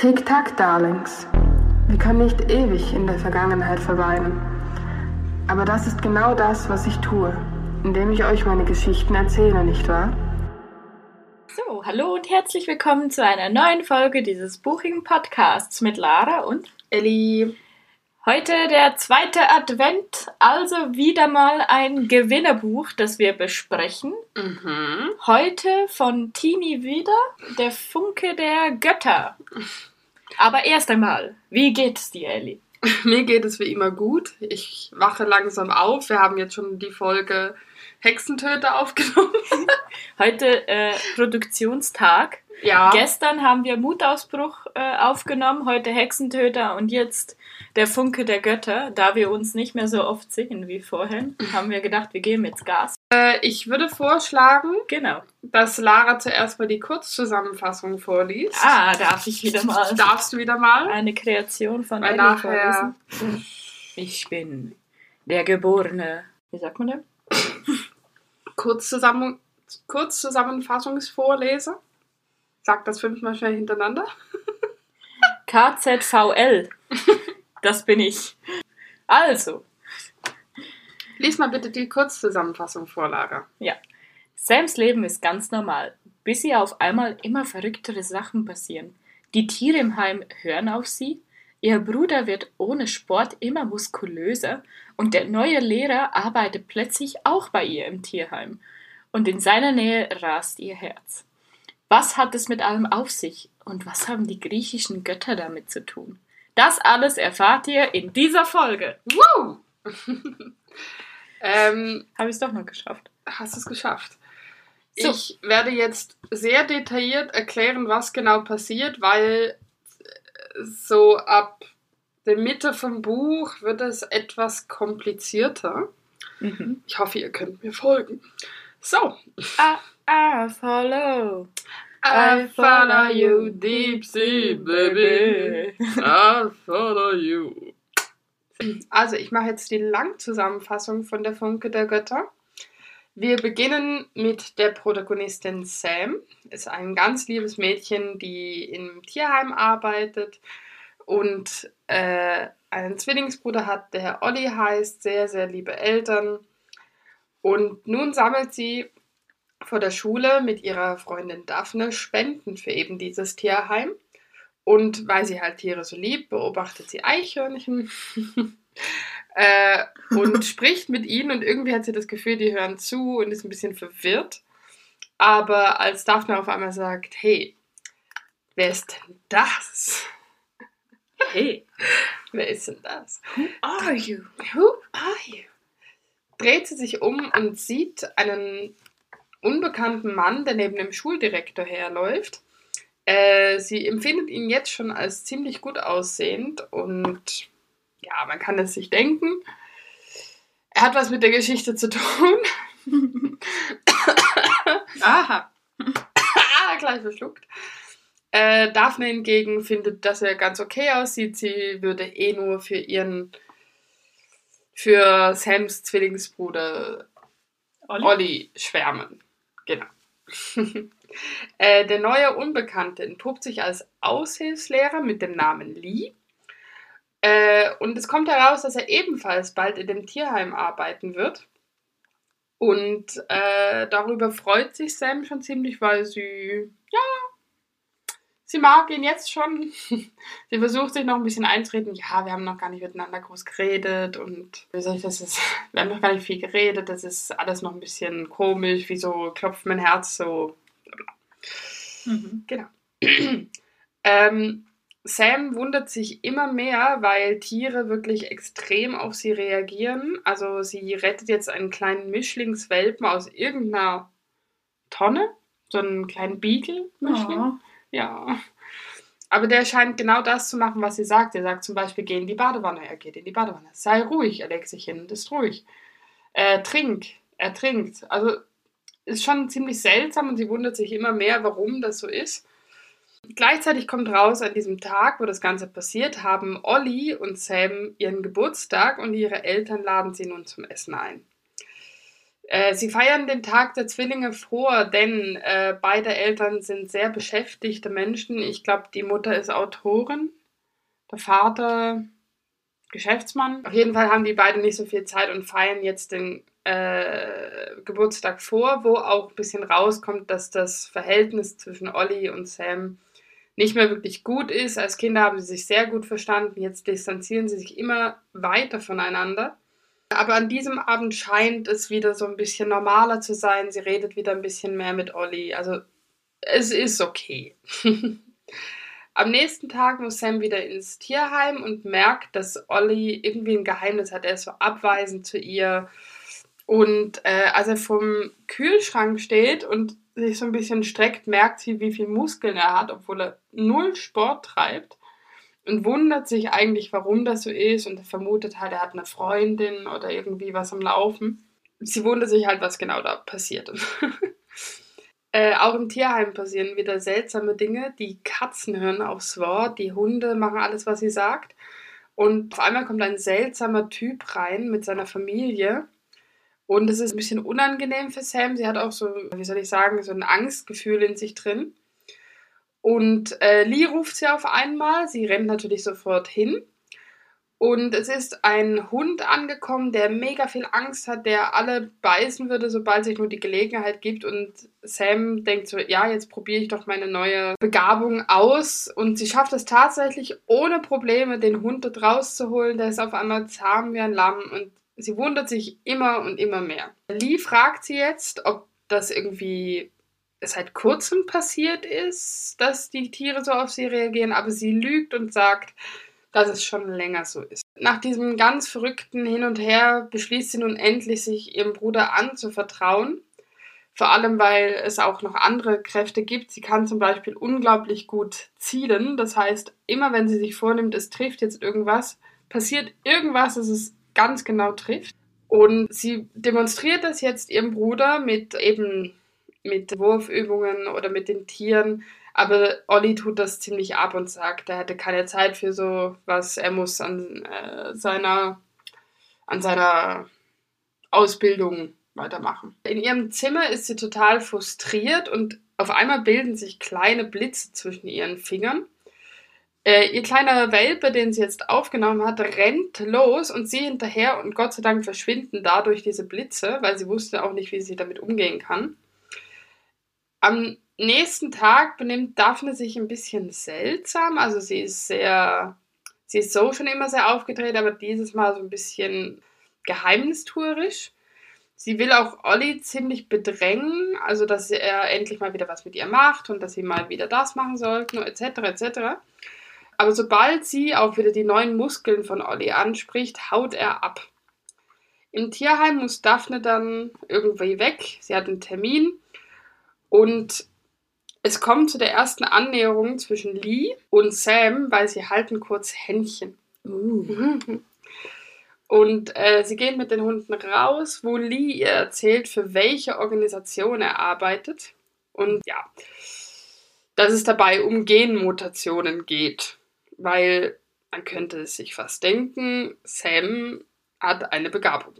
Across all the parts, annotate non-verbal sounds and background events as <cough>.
Tick-Tack, Darlings. Wir können nicht ewig in der Vergangenheit verweilen. Aber das ist genau das, was ich tue, indem ich euch meine Geschichten erzähle, nicht wahr? So, hallo und herzlich willkommen zu einer neuen Folge dieses buchigen Podcasts mit Lara und Elli. Heute der zweite Advent, also wieder mal ein Gewinnerbuch, das wir besprechen. Mhm. Heute von Tini wieder, der Funke der Götter. Aber erst einmal, wie geht's dir, Elli? <laughs> Mir geht es wie immer gut. Ich wache langsam auf. Wir haben jetzt schon die Folge Hexentöter aufgenommen. <laughs> Heute äh, Produktionstag. Ja. Gestern haben wir Mutausbruch äh, aufgenommen, heute Hexentöter und jetzt der Funke der Götter. Da wir uns nicht mehr so oft sehen wie vorhin, haben wir gedacht, wir geben jetzt Gas. Äh, ich würde vorschlagen, Genau. dass Lara zuerst mal die Kurzzusammenfassung vorliest. Ah, darf ich wieder mal Darfst du wieder mal? eine Kreation von Weil Ellie nachher. vorlesen? Ich bin der geborene, wie sagt man denn? <laughs> Kurzzusammen Kurzzusammenfassungsvorlese. Sag das fünfmal schnell hintereinander. KZVL. Das bin ich. Also, Lies mal bitte die Kurzzusammenfassung vor, Lara. Sams Leben ist ganz normal, bis ihr auf einmal immer verrücktere Sachen passieren. Die Tiere im Heim hören auf sie, ihr Bruder wird ohne Sport immer muskulöser und der neue Lehrer arbeitet plötzlich auch bei ihr im Tierheim. Und in seiner Nähe rast ihr Herz. Was hat es mit allem auf sich und was haben die griechischen Götter damit zu tun? Das alles erfahrt ihr in dieser Folge. Woo! <laughs> ähm, Habe ich es doch noch geschafft. hast es geschafft. So. Ich werde jetzt sehr detailliert erklären, was genau passiert, weil so ab der Mitte vom Buch wird es etwas komplizierter. Mhm. Ich hoffe, ihr könnt mir folgen. So. Ah, ah, follow. I follow you deep sea, baby. I follow you. Also, ich mache jetzt die Langzusammenfassung von der Funke der Götter. Wir beginnen mit der Protagonistin Sam. Ist ein ganz liebes Mädchen, die im Tierheim arbeitet und äh, einen Zwillingsbruder hat, der Olli heißt. Sehr, sehr liebe Eltern. Und nun sammelt sie vor der Schule mit ihrer Freundin Daphne Spenden für eben dieses Tierheim. Und weil sie halt Tiere so liebt, beobachtet sie Eichhörnchen <laughs> äh, und <laughs> spricht mit ihnen. Und irgendwie hat sie das Gefühl, die hören zu und ist ein bisschen verwirrt. Aber als Daphne auf einmal sagt, hey, wer ist denn das? Hey, <laughs> Wer ist denn das? who are you? Who are you? Dreht sie sich um und sieht einen unbekannten Mann, der neben dem Schuldirektor herläuft. Äh, sie empfindet ihn jetzt schon als ziemlich gut aussehend und ja, man kann es sich denken. Er hat was mit der Geschichte zu tun. <laughs> Aha. ah, gleich verschluckt. Äh, Daphne hingegen findet, dass er ganz okay aussieht. Sie würde eh nur für ihren, für Sams Zwillingsbruder Olli? Olli schwärmen. Genau. <laughs> äh, der neue Unbekannte entpuppt sich als Aushilfslehrer mit dem Namen Lee. Äh, und es kommt heraus, dass er ebenfalls bald in dem Tierheim arbeiten wird. Und äh, darüber freut sich Sam schon ziemlich, weil sie, ja, sie mag ihn jetzt schon. <laughs> sie versucht sich noch ein bisschen einzureden. Ja, wir haben noch gar nicht miteinander groß geredet und wie soll ich das jetzt? <laughs> Wir haben noch gar nicht viel geredet. Das ist alles noch ein bisschen komisch. Wieso klopft mein Herz so? Mhm. Genau. <clears throat> ähm, Sam wundert sich immer mehr, weil Tiere wirklich extrem auf sie reagieren. Also sie rettet jetzt einen kleinen Mischlingswelpen aus irgendeiner Tonne. So einen kleinen Beagle-Mischling. Oh. Ja. Aber der scheint genau das zu machen, was sie sagt. Er sagt zum Beispiel, geh in die Badewanne. Er geht in die Badewanne. Sei ruhig. Er legt sich hin und ist ruhig. Äh, trink. Er trinkt. Also ist schon ziemlich seltsam und sie wundert sich immer mehr, warum das so ist. Gleichzeitig kommt raus, an diesem Tag, wo das Ganze passiert, haben Olli und Sam ihren Geburtstag und ihre Eltern laden sie nun zum Essen ein. Äh, sie feiern den Tag der Zwillinge vor, denn äh, beide Eltern sind sehr beschäftigte Menschen. Ich glaube, die Mutter ist Autorin, der Vater Geschäftsmann. Auf jeden Fall haben die beiden nicht so viel Zeit und feiern jetzt den äh, Geburtstag vor, wo auch ein bisschen rauskommt, dass das Verhältnis zwischen Olli und Sam nicht mehr wirklich gut ist. Als Kinder haben sie sich sehr gut verstanden, jetzt distanzieren sie sich immer weiter voneinander. Aber an diesem Abend scheint es wieder so ein bisschen normaler zu sein. Sie redet wieder ein bisschen mehr mit Olli. Also es ist okay. <laughs> Am nächsten Tag muss Sam wieder ins Tierheim und merkt, dass Olli irgendwie ein Geheimnis hat. Er ist so abweisend zu ihr. Und äh, als er vom Kühlschrank steht und sich so ein bisschen streckt, merkt sie, wie viel Muskeln er hat, obwohl er null Sport treibt. Und wundert sich eigentlich, warum das so ist. Und er vermutet halt, er hat eine Freundin oder irgendwie was am Laufen. Sie wundert sich halt, was genau da passiert. <laughs> Äh, auch im Tierheim passieren wieder seltsame Dinge. Die Katzen hören aufs Wort, die Hunde machen alles, was sie sagt. Und auf einmal kommt ein seltsamer Typ rein mit seiner Familie und es ist ein bisschen unangenehm für Sam. Sie hat auch so, wie soll ich sagen, so ein Angstgefühl in sich drin. Und äh, Lee ruft sie auf einmal. Sie rennt natürlich sofort hin. Und es ist ein Hund angekommen, der mega viel Angst hat, der alle beißen würde, sobald sich nur die Gelegenheit gibt. Und Sam denkt so, ja, jetzt probiere ich doch meine neue Begabung aus. Und sie schafft es tatsächlich ohne Probleme, den Hund dort rauszuholen. Der ist auf einmal zahm wie ein Lamm und sie wundert sich immer und immer mehr. Lee fragt sie jetzt, ob das irgendwie seit kurzem passiert ist, dass die Tiere so auf sie reagieren, aber sie lügt und sagt, dass es schon länger so ist. Nach diesem ganz verrückten Hin und Her beschließt sie nun endlich, sich ihrem Bruder anzuvertrauen. Vor allem, weil es auch noch andere Kräfte gibt. Sie kann zum Beispiel unglaublich gut zielen. Das heißt, immer wenn sie sich vornimmt, es trifft jetzt irgendwas, passiert irgendwas, es ist ganz genau trifft. Und sie demonstriert das jetzt ihrem Bruder mit eben mit Wurfübungen oder mit den Tieren. Aber Olli tut das ziemlich ab und sagt, er hätte keine Zeit für so was. Er muss an äh, seiner an seiner Ausbildung weitermachen. In ihrem Zimmer ist sie total frustriert und auf einmal bilden sich kleine Blitze zwischen ihren Fingern. Äh, ihr kleiner Welpe, den sie jetzt aufgenommen hat, rennt los und sie hinterher und Gott sei Dank verschwinden dadurch diese Blitze, weil sie wusste auch nicht, wie sie damit umgehen kann. Am nächsten Tag benimmt Daphne sich ein bisschen seltsam, also sie ist sehr, sie ist so schon immer sehr aufgedreht, aber dieses Mal so ein bisschen geheimnistuerisch. Sie will auch Olli ziemlich bedrängen, also dass er endlich mal wieder was mit ihr macht und dass sie mal wieder das machen sollten, etc. etc. Aber sobald sie auch wieder die neuen Muskeln von Olli anspricht, haut er ab. Im Tierheim muss Daphne dann irgendwie weg. Sie hat einen Termin. Und es kommt zu der ersten Annäherung zwischen Lee und Sam, weil sie halten kurz Händchen. Uh. Und äh, sie gehen mit den Hunden raus, wo Lee ihr erzählt, für welche Organisation er arbeitet. Und ja, dass es dabei um Genmutationen geht weil man könnte sich fast denken, Sam hat eine Begabung.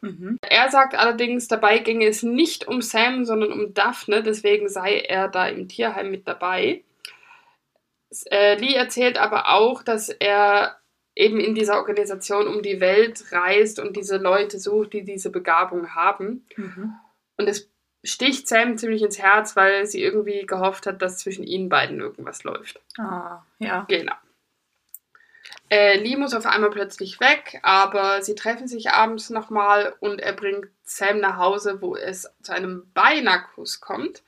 mhm. <laughs> Er sagt allerdings, dabei ginge es nicht um Sam, sondern um Daphne, deswegen sei er da im Tierheim mit dabei. Äh, Lee erzählt aber auch, dass er eben in dieser Organisation um die Welt reist und diese Leute sucht, die diese Begabung haben. Mhm. Und es sticht Sam ziemlich ins Herz, weil sie irgendwie gehofft hat, dass zwischen ihnen beiden irgendwas läuft. Ah, ja. Genau. Äh, Lee muss auf einmal plötzlich weg, aber sie treffen sich abends nochmal und er bringt Sam nach Hause, wo es zu einem Beinakuss kommt.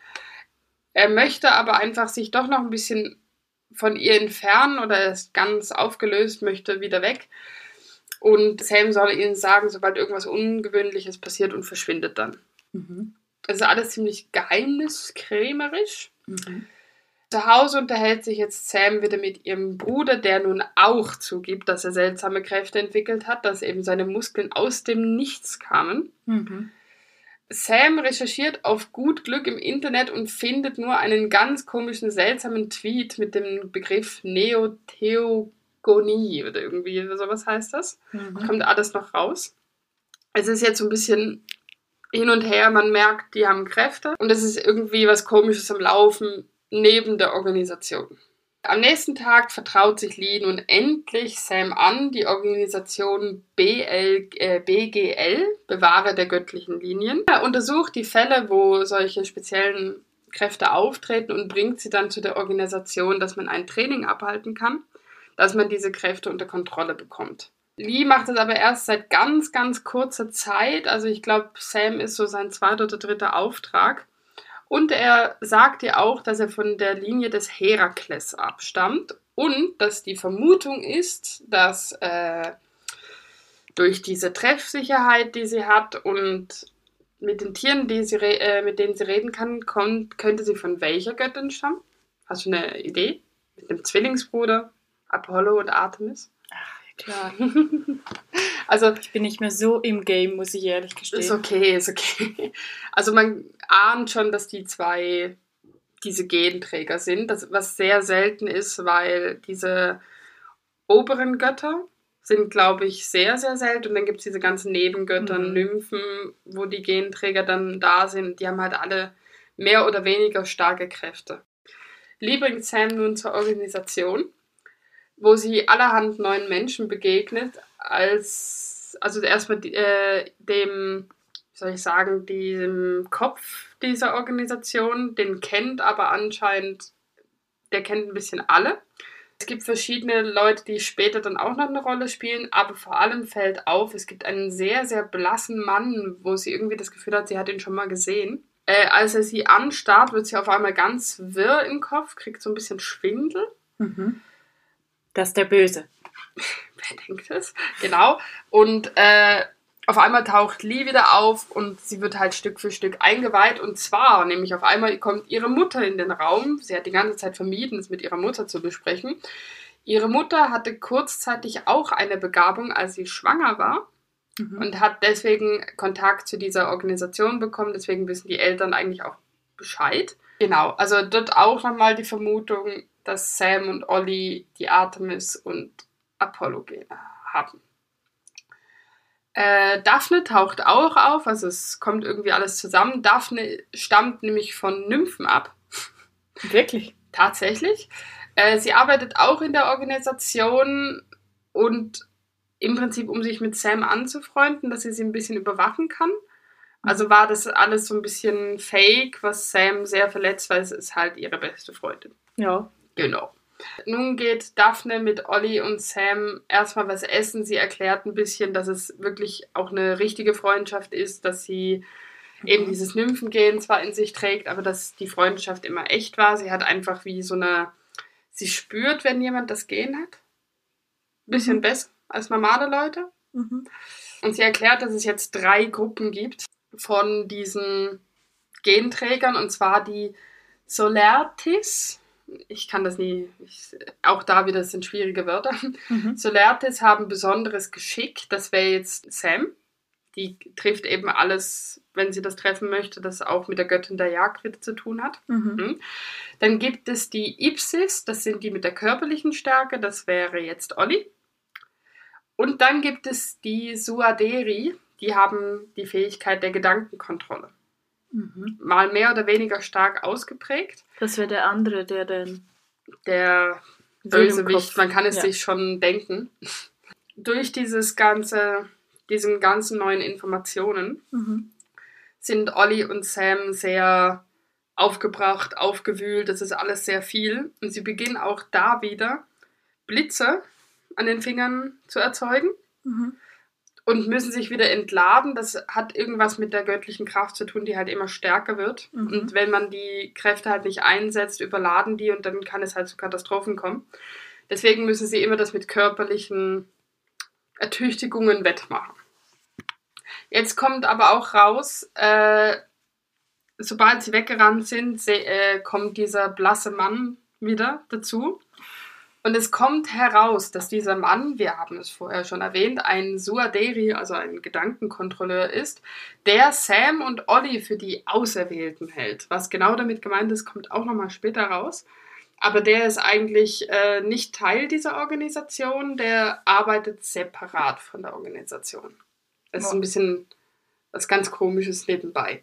Er möchte aber einfach sich doch noch ein bisschen von ihr entfernen oder er ist ganz aufgelöst, möchte wieder weg. Und Sam soll ihnen sagen, sobald irgendwas Ungewöhnliches passiert und verschwindet dann. Mhm. Es ist alles ziemlich geheimniskrämerisch. Mhm. Zu Hause unterhält sich jetzt Sam wieder mit ihrem Bruder, der nun auch zugibt, dass er seltsame Kräfte entwickelt hat, dass eben seine Muskeln aus dem Nichts kamen. Mhm. Sam recherchiert auf gut Glück im Internet und findet nur einen ganz komischen, seltsamen Tweet mit dem Begriff Neotheogonie oder irgendwie sowas heißt das. Mhm. Kommt alles noch raus. Es ist jetzt so ein bisschen hin und her. Man merkt, die haben Kräfte und es ist irgendwie was Komisches am Laufen neben der Organisation. Am nächsten Tag vertraut sich Lee nun endlich Sam an, die Organisation BL, äh, BGL, Bewahrer der göttlichen Linien. Er untersucht die Fälle, wo solche speziellen Kräfte auftreten und bringt sie dann zu der Organisation, dass man ein Training abhalten kann, dass man diese Kräfte unter Kontrolle bekommt. Lee macht das aber erst seit ganz, ganz kurzer Zeit. Also ich glaube, Sam ist so sein zweiter oder dritter Auftrag. Und er sagt ja auch, dass er von der Linie des Herakles abstammt und dass die Vermutung ist, dass äh, durch diese Treffsicherheit, die sie hat und mit den Tieren, die sie äh, mit denen sie reden kann, kommt, könnte sie von welcher Göttin stammen? Hast du eine Idee? Mit dem Zwillingsbruder Apollo und Artemis? Klar. <laughs> also ich bin nicht mehr so im Game, muss ich ehrlich gestehen. Ist okay, ist okay. Also man ahnt schon, dass die zwei diese Genträger sind, das, was sehr selten ist, weil diese oberen Götter sind, glaube ich, sehr, sehr selten. Und dann gibt es diese ganzen Nebengötter, mhm. Nymphen, wo die Genträger dann da sind. Die haben halt alle mehr oder weniger starke Kräfte. Bringt Sam nun zur Organisation wo sie allerhand neuen Menschen begegnet, als, also erstmal äh, dem, wie soll ich sagen, dem Kopf dieser Organisation, den kennt aber anscheinend, der kennt ein bisschen alle. Es gibt verschiedene Leute, die später dann auch noch eine Rolle spielen, aber vor allem fällt auf, es gibt einen sehr, sehr blassen Mann, wo sie irgendwie das Gefühl hat, sie hat ihn schon mal gesehen. Äh, als er sie anstarrt, wird sie auf einmal ganz wirr im Kopf, kriegt so ein bisschen Schwindel. Mhm. Das ist der Böse. <laughs> Wer denkt das? Genau. Und äh, auf einmal taucht Lee wieder auf und sie wird halt Stück für Stück eingeweiht. Und zwar, nämlich auf einmal kommt ihre Mutter in den Raum. Sie hat die ganze Zeit vermieden, es mit ihrer Mutter zu besprechen. Ihre Mutter hatte kurzzeitig auch eine Begabung, als sie schwanger war. Mhm. Und hat deswegen Kontakt zu dieser Organisation bekommen. Deswegen wissen die Eltern eigentlich auch Bescheid. Genau, also dort auch nochmal die Vermutung, dass Sam und Ollie die Artemis und Apollo-Gene haben. Äh, Daphne taucht auch auf, also es kommt irgendwie alles zusammen. Daphne stammt nämlich von Nymphen ab. <laughs> Wirklich? Tatsächlich. Äh, sie arbeitet auch in der Organisation und im Prinzip, um sich mit Sam anzufreunden, dass sie sie ein bisschen überwachen kann. Also war das alles so ein bisschen fake, was Sam sehr verletzt, weil es ist halt ihre beste Freundin. Ja. Genau. Nun geht Daphne mit Olli und Sam erstmal was essen. Sie erklärt ein bisschen, dass es wirklich auch eine richtige Freundschaft ist, dass sie mhm. eben dieses Nymphengehen zwar in sich trägt, aber dass die Freundschaft immer echt war. Sie hat einfach wie so eine, sie spürt, wenn jemand das Gen hat. Ein bisschen mhm. besser als normale Leute. Mhm. Und sie erklärt, dass es jetzt drei Gruppen gibt von diesen Genträgern, und zwar die Solertis, ich kann das nie, ich, auch da wieder sind schwierige Wörter. Mhm. Solertes haben besonderes Geschick, das wäre jetzt Sam. Die trifft eben alles, wenn sie das treffen möchte, das auch mit der Göttin der Jagd wieder zu tun hat. Mhm. mhm. Dann gibt es die Ipsis, das sind die mit der körperlichen Stärke, das wäre jetzt Olli. Und dann gibt es die Suaderi, die haben die Fähigkeit der Gedankenkontrolle. Mhm. Mal mehr oder weniger stark ausgeprägt. Das wäre der andere, der dann. Der Bösewicht, man kann es ja. sich schon denken. Durch dieses ganze, diesen ganzen neuen Informationen mhm. sind Olli und Sam sehr aufgebracht, aufgewühlt, das ist alles sehr viel. Und sie beginnen auch da wieder Blitze an den Fingern zu erzeugen. Mhm und müssen sich wieder entladen. Das hat irgendwas mit der göttlichen Kraft zu tun, die halt immer stärker wird. Mhm. Und wenn man die Kräfte halt nicht einsetzt, überladen die und dann kann es halt zu Katastrophen kommen. Deswegen müssen sie immer das mit körperlichen Ertüchtigungen wettmachen. Jetzt kommt aber auch raus, äh, sobald sie weggerannt sind, äh, kommt dieser blasse Mann wieder dazu und es kommt heraus, dass dieser Mann, wir haben es vorher schon erwähnt, ein Suaderi, also ein Gedankenkontrolleur ist, der Sam und Olli für die Auserwählten hält. Was genau damit gemeint ist, kommt auch nochmal später raus. Aber der ist eigentlich äh, nicht Teil dieser Organisation, der arbeitet separat von der Organisation. Das ist ein bisschen Was ganz komisches nebenbei.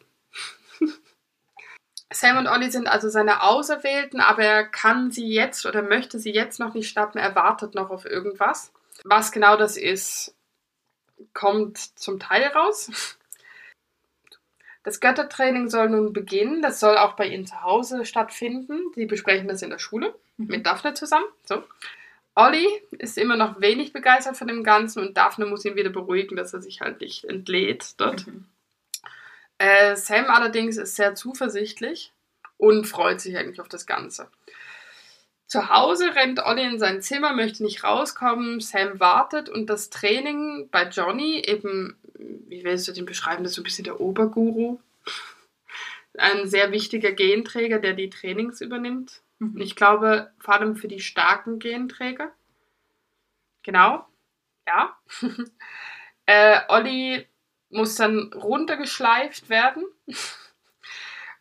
Sam und Ollie sind also seine Auserwählten, aber er kann sie jetzt oder möchte sie jetzt noch nicht schnappen. Er wartet noch auf irgendwas. Was genau das ist, kommt zum Teil raus. Das Göttertraining soll nun beginnen. Das soll auch bei ihnen zu Hause stattfinden. Sie besprechen das in der Schule mhm. mit Daphne zusammen. So. Olli ist immer noch wenig begeistert von dem Ganzen und Daphne muss ihn wieder beruhigen, dass er sich halt nicht entlädt dort. Mhm. Äh, Sam allerdings ist sehr zuversichtlich und freut sich eigentlich auf das Ganze. Zu Hause rennt Olli in sein Zimmer, möchte nicht rauskommen. Sam wartet und das Training bei Johnny, eben, wie willst du den beschreiben, das ist so ein bisschen der Oberguru. Ein sehr wichtiger Genträger, der die Trainings übernimmt. Mhm. Ich glaube, vor allem für die starken Genträger. Genau, ja. <laughs> äh, Olli muss dann runtergeschleift werden.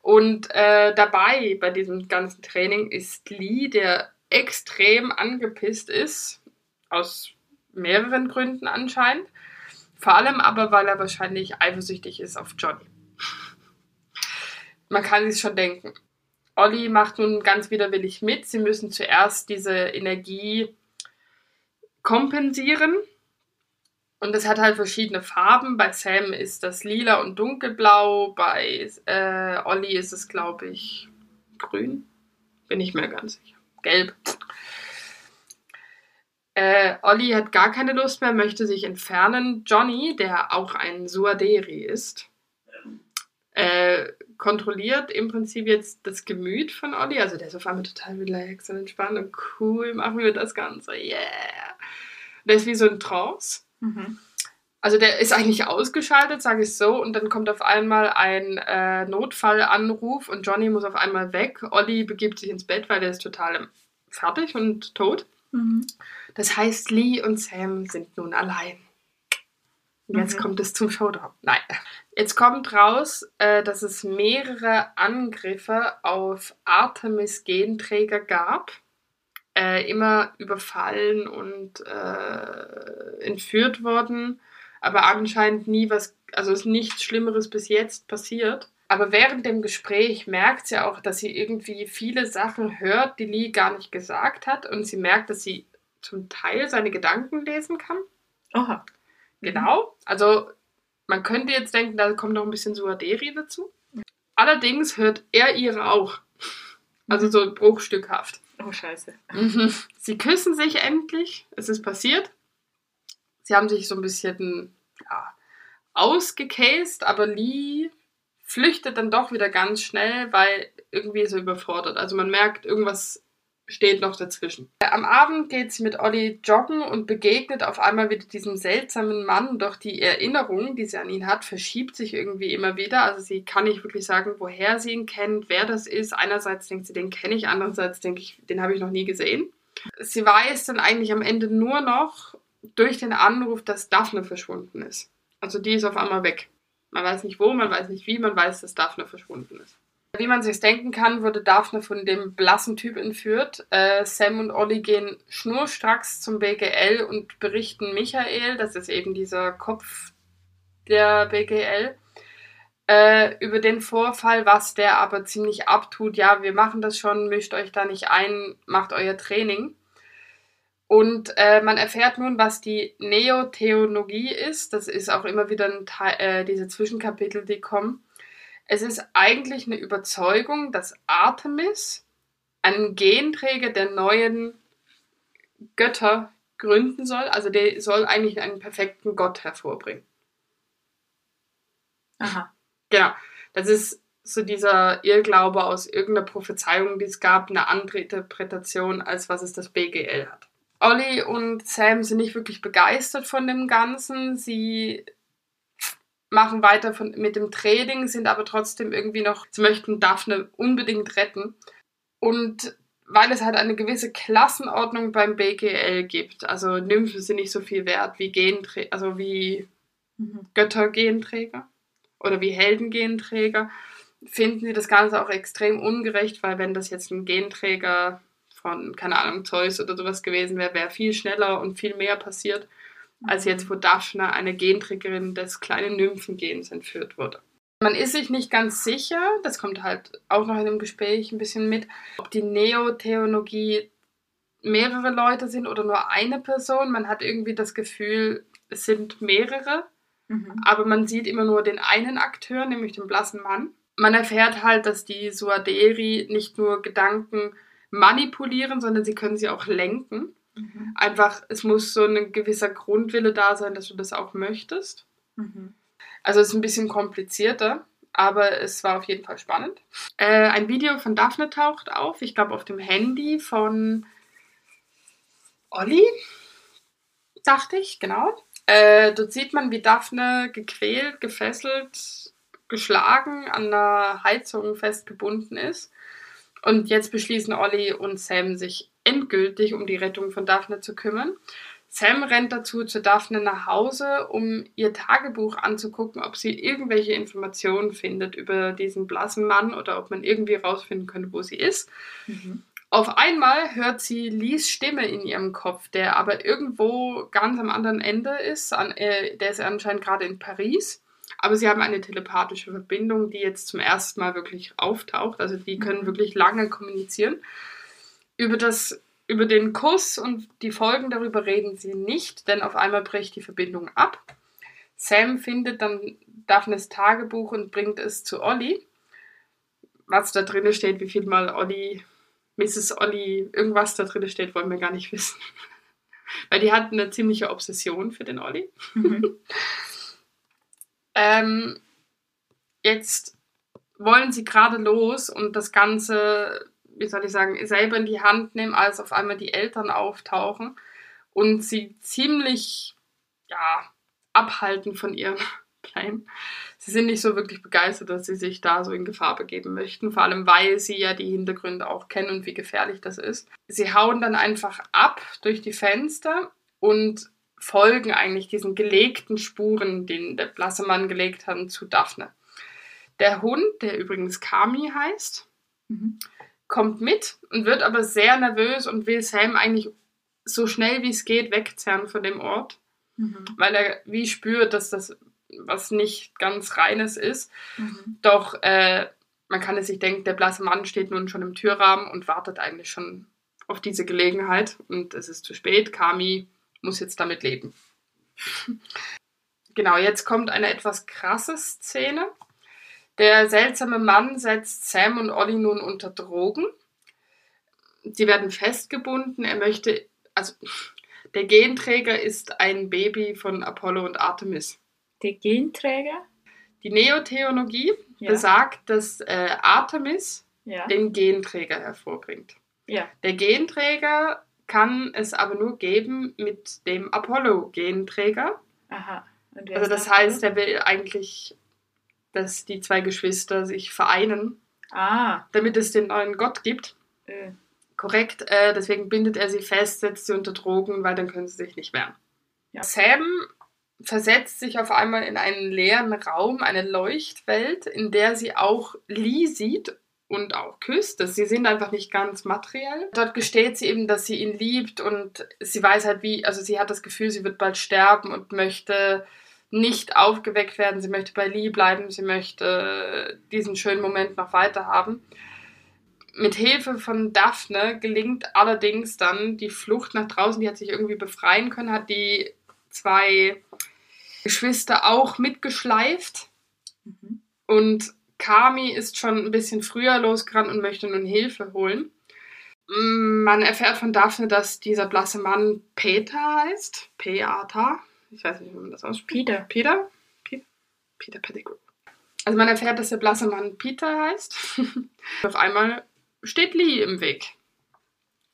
Und äh, dabei bei diesem ganzen Training ist Lee, der extrem angepisst ist, aus mehreren Gründen anscheinend. Vor allem aber, weil er wahrscheinlich eifersüchtig ist auf Johnny. Man kann sich schon denken. Olli macht nun ganz widerwillig mit. Sie müssen zuerst diese Energie kompensieren und es hat halt verschiedene Farben. Bei Sam ist das lila und dunkelblau. Bei äh, Olli ist es, glaube ich, grün. Bin ich mir ganz sicher. Gelb. Äh, Olli hat gar keine Lust mehr, möchte sich entfernen. Johnny, der auch ein Suaderi ist, äh, kontrolliert im Prinzip jetzt das Gemüt von Olli. Also der ist auf einmal total relaxed und entspannt und cool, machen wir das Ganze. Yeah. Der ist wie so ein Trance. Mhm. Also der ist eigentlich ausgeschaltet, sage ich so, und dann kommt auf einmal ein äh, Notfallanruf und Johnny muss auf einmal weg. Olli begibt sich ins Bett, weil er ist total fertig und tot. Mhm. Das heißt, Lee und Sam sind nun allein. Jetzt mhm. kommt es zum Showdown. Nein. Jetzt kommt raus, äh, dass es mehrere Angriffe auf Artemis Genträger gab äh, immer überfallen und äh, entführt worden, aber anscheinend nie was, also ist nichts Schlimmeres bis jetzt passiert. Aber während dem Gespräch merkt sie auch, dass sie irgendwie viele Sachen hört, die Lee gar nicht gesagt hat. Und sie merkt, dass sie zum Teil seine Gedanken lesen kann. Oha. Genau. Also man könnte jetzt denken, da kommt noch ein bisschen Suaderi dazu. Allerdings hört er ihre auch. Also mhm. so bruchstückhaft. Oh, scheiße. Mhm. Sie küssen sich endlich. Es ist passiert. Sie haben sich so ein bisschen ja, ausgecased, aber Lee flüchtet dann doch wieder ganz schnell, weil irgendwie so überfordert. Also man merkt, irgendwas steht noch dazwischen. Am Abend geht sie mit Olli joggen und begegnet auf einmal wieder diesem seltsamen Mann, doch die Erinnerung, die sie an ihn hat, verschiebt sich irgendwie immer wieder. Also sie kann nicht wirklich sagen, woher sie ihn kennt, wer das ist. Einerseits denkt sie, den kenne ich, andererseits denke ich, den habe ich noch nie gesehen. Sie weiß dann eigentlich am Ende nur noch durch den Anruf, dass Daphne verschwunden ist. Also die ist auf einmal weg. Man weiß nicht wo, man weiß nicht wie, man weiß, dass Daphne verschwunden ist. Wie man sich denken kann, wurde Daphne von dem blassen Typ entführt. Äh, Sam und Olli gehen schnurstracks zum BGL und berichten Michael, das ist eben dieser Kopf der BGL, äh, über den Vorfall, was der aber ziemlich abtut. Ja, wir machen das schon, mischt euch da nicht ein, macht euer Training. Und äh, man erfährt nun, was die Neotheologie ist. Das ist auch immer wieder Teil, äh, diese Zwischenkapitel, die kommen. Es ist eigentlich eine Überzeugung, dass Artemis einen Genträger der neuen Götter gründen soll. Also der soll eigentlich einen perfekten Gott hervorbringen. Aha. Genau. Das ist so dieser Irrglaube aus irgendeiner Prophezeiung, die es gab, eine andere Interpretation, als was es das BGL hat. Olli und Sam sind nicht wirklich begeistert von dem Ganzen. Sie machen weiter von, mit dem Training, sind aber trotzdem irgendwie noch, sie möchten Daphne unbedingt retten. Und weil es halt eine gewisse Klassenordnung beim BGL gibt, also Nymphen sind nicht so viel wert wie Genträger, also wie mhm. Göttergenträger oder wie Heldengenträger, finden sie das Ganze auch extrem ungerecht, weil wenn das jetzt ein Genträger von, keine Ahnung, Zeus oder sowas gewesen wäre, wäre viel schneller und viel mehr passiert. Als jetzt, wo Daphne, eine Genträgerin des kleinen Nymphengens, entführt wurde. Man ist sich nicht ganz sicher, das kommt halt auch noch in dem Gespräch ein bisschen mit, ob die Neotheologie mehrere Leute sind oder nur eine Person. Man hat irgendwie das Gefühl, es sind mehrere, mhm. aber man sieht immer nur den einen Akteur, nämlich den blassen Mann. Man erfährt halt, dass die Suaderi nicht nur Gedanken manipulieren, sondern sie können sie auch lenken. Mhm. Einfach, es muss so ein gewisser Grundwille da sein, dass du das auch möchtest. Mhm. Also es ist ein bisschen komplizierter, aber es war auf jeden Fall spannend. Äh, ein Video von Daphne taucht auf, ich glaube auf dem Handy von Olli, dachte ich, genau. Äh, dort sieht man, wie Daphne gequält, gefesselt, geschlagen an der Heizung festgebunden ist. Und jetzt beschließen Olli und Sam sich endgültig um die Rettung von Daphne zu kümmern. Sam rennt dazu zu Daphne nach Hause, um ihr Tagebuch anzugucken, ob sie irgendwelche Informationen findet über diesen blassen Mann oder ob man irgendwie rausfinden könnte, wo sie ist. Mhm. Auf einmal hört sie Lies Stimme in ihrem Kopf, der aber irgendwo ganz am anderen Ende ist. An, äh, der ist anscheinend gerade in Paris. Aber sie haben eine telepathische Verbindung, die jetzt zum ersten Mal wirklich auftaucht. Also die können mhm. wirklich lange kommunizieren. Über, das, über den Kuss und die Folgen darüber reden sie nicht, denn auf einmal bricht die Verbindung ab. Sam findet dann Daphnes Tagebuch und bringt es zu Olli. Was da drin steht, wie viel mal Olli Mrs. Olli irgendwas da drin steht, wollen wir gar nicht wissen. <laughs> Weil die hat eine ziemliche Obsession für den Olli. Mhm. <laughs> ähm, jetzt wollen sie gerade los und das Ganze, wie soll ich sagen, selber in die Hand nehmen, als auf einmal die Eltern auftauchen und sie ziemlich, ja, abhalten von ihrem <laughs> Plan sie sind nicht so wirklich begeistert, dass sie sich da so in Gefahr begeben möchten, vor allem weil sie ja die Hintergründe auch kennen und wie gefährlich das ist. Sie hauen dann einfach ab durch die Fenster und folgen eigentlich diesen gelegten Spuren, den der blasse Mann gelegt hat, zu Daphne. Der Hund, der übrigens Kami heißt, mhm. Kommt mit und wird aber sehr nervös und will Sam eigentlich so schnell wie es geht wegzerren von dem Ort, mhm. weil er wie spürt, dass das was nicht ganz reines ist. Mhm. Doch äh, man kann es sich denken, der blasse Mann steht nun schon im Türrahmen und wartet eigentlich schon auf diese Gelegenheit. Und es ist zu spät. Kami muss jetzt damit leben. <laughs> genau, jetzt kommt eine etwas krasse Szene. Der seltsame Mann setzt Sam und Olli nun unter Drogen. Sie werden festgebunden. Er möchte, also der Genträger ist ein Baby von Apollo und Artemis. Der Genträger? Die Neotheologie ja. besagt, dass äh, Artemis ja. den Genträger hervorbringt. Ja. Der Genträger kann es aber nur geben mit dem Apollo-Genträger. Aha. Also das heißt, er will eigentlich, dass die zwei Geschwister sich vereinen, ah. damit es den neuen Gott gibt. Äh. Korrekt, äh, deswegen bindet er sie fest, setzt sie unter Drogen, weil dann können sie sich nicht wehren. Ja. Sam versetzt sich auf einmal in einen leeren Raum, eine Leuchtwelt, in der sie auch Lee sieht und auch küsst. Sie sind einfach nicht ganz materiell. Dort gesteht sie eben, dass sie ihn liebt und sie weiß halt wie, also sie hat das Gefühl, sie wird bald sterben und möchte nicht aufgeweckt werden. Sie möchte bei Lee bleiben, sie möchte diesen schönen Moment noch weiter haben. Mit Hilfe von Daphne gelingt allerdings dann die Flucht nach draußen. Die hat sich irgendwie befreien können, hat die zwei Geschwister auch mitgeschleift. Mhm. Und Kami ist schon ein bisschen früher losgerannt und möchte nun Hilfe holen. Mm, man erfährt von Daphne, dass dieser blasse Mann Peter heißt. P-A-T-A. Ich weiß nicht, wie man das ausspricht. Peter. Peter? Peter, Peter Pettigrew. Also man erfährt, dass der blasse Mann Peter heißt. <laughs> Auf einmal steht Lee im Weg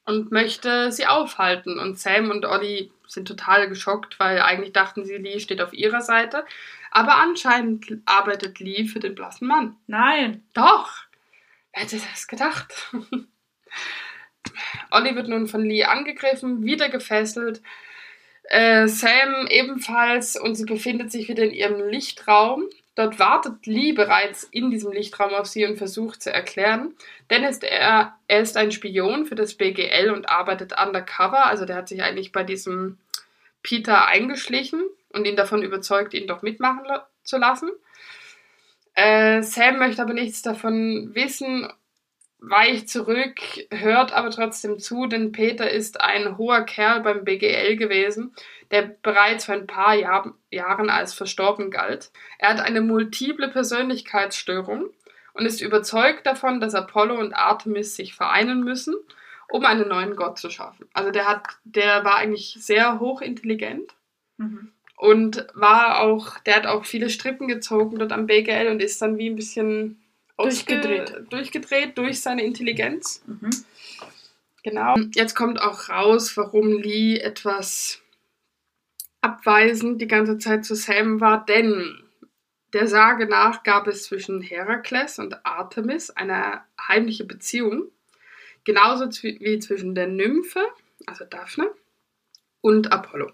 und möchte sie aufhalten. Und Sam und Olli sind total geschockt, weil eigentlich dachten sie, Lee steht auf ihrer Seite. Aber anscheinend arbeitet Lee für den blassen Mann. Nein. Doch. Wer hätte das gedacht? <laughs> Olli wird nun von Lee angegriffen, wieder gefesselt. Äh, Sam ebenfalls und sie befindet sich wieder in ihrem Lichtraum. Dort wartet Lee bereits in diesem Lichtraum auf sie und versucht zu erklären. Denn ist er, er ist ein Spion für das BGL und arbeitet undercover. Also der hat sich eigentlich bei diesem Peter eingeschlichen und ihn davon überzeugt, ihn doch mitmachen zu lassen. Äh, Sam möchte aber nichts davon wissen, weicht zurück, hört aber trotzdem zu, denn Peter ist ein hoher Kerl beim BGL gewesen, der bereits vor ein paar Jahr Jahren als verstorben galt. Er hat eine multiple Persönlichkeitsstörung und ist überzeugt davon, dass Apollo und Artemis sich vereinen müssen, um einen neuen Gott zu schaffen. Also der hat, der war eigentlich sehr hochintelligent Mhm. und war auch, der hat auch viele Strippen gezogen dort am BGL und ist dann wie ein bisschen Durchgedreht. durchgedreht durch seine Intelligenz. Mhm. Genau. Jetzt kommt auch raus, warum Lee etwas abweisend die ganze Zeit zu Sam war, denn der Sage nach gab es zwischen Herakles und Artemis eine heimliche Beziehung, genauso wie zwischen der Nymphe, also Daphne, und Apollo.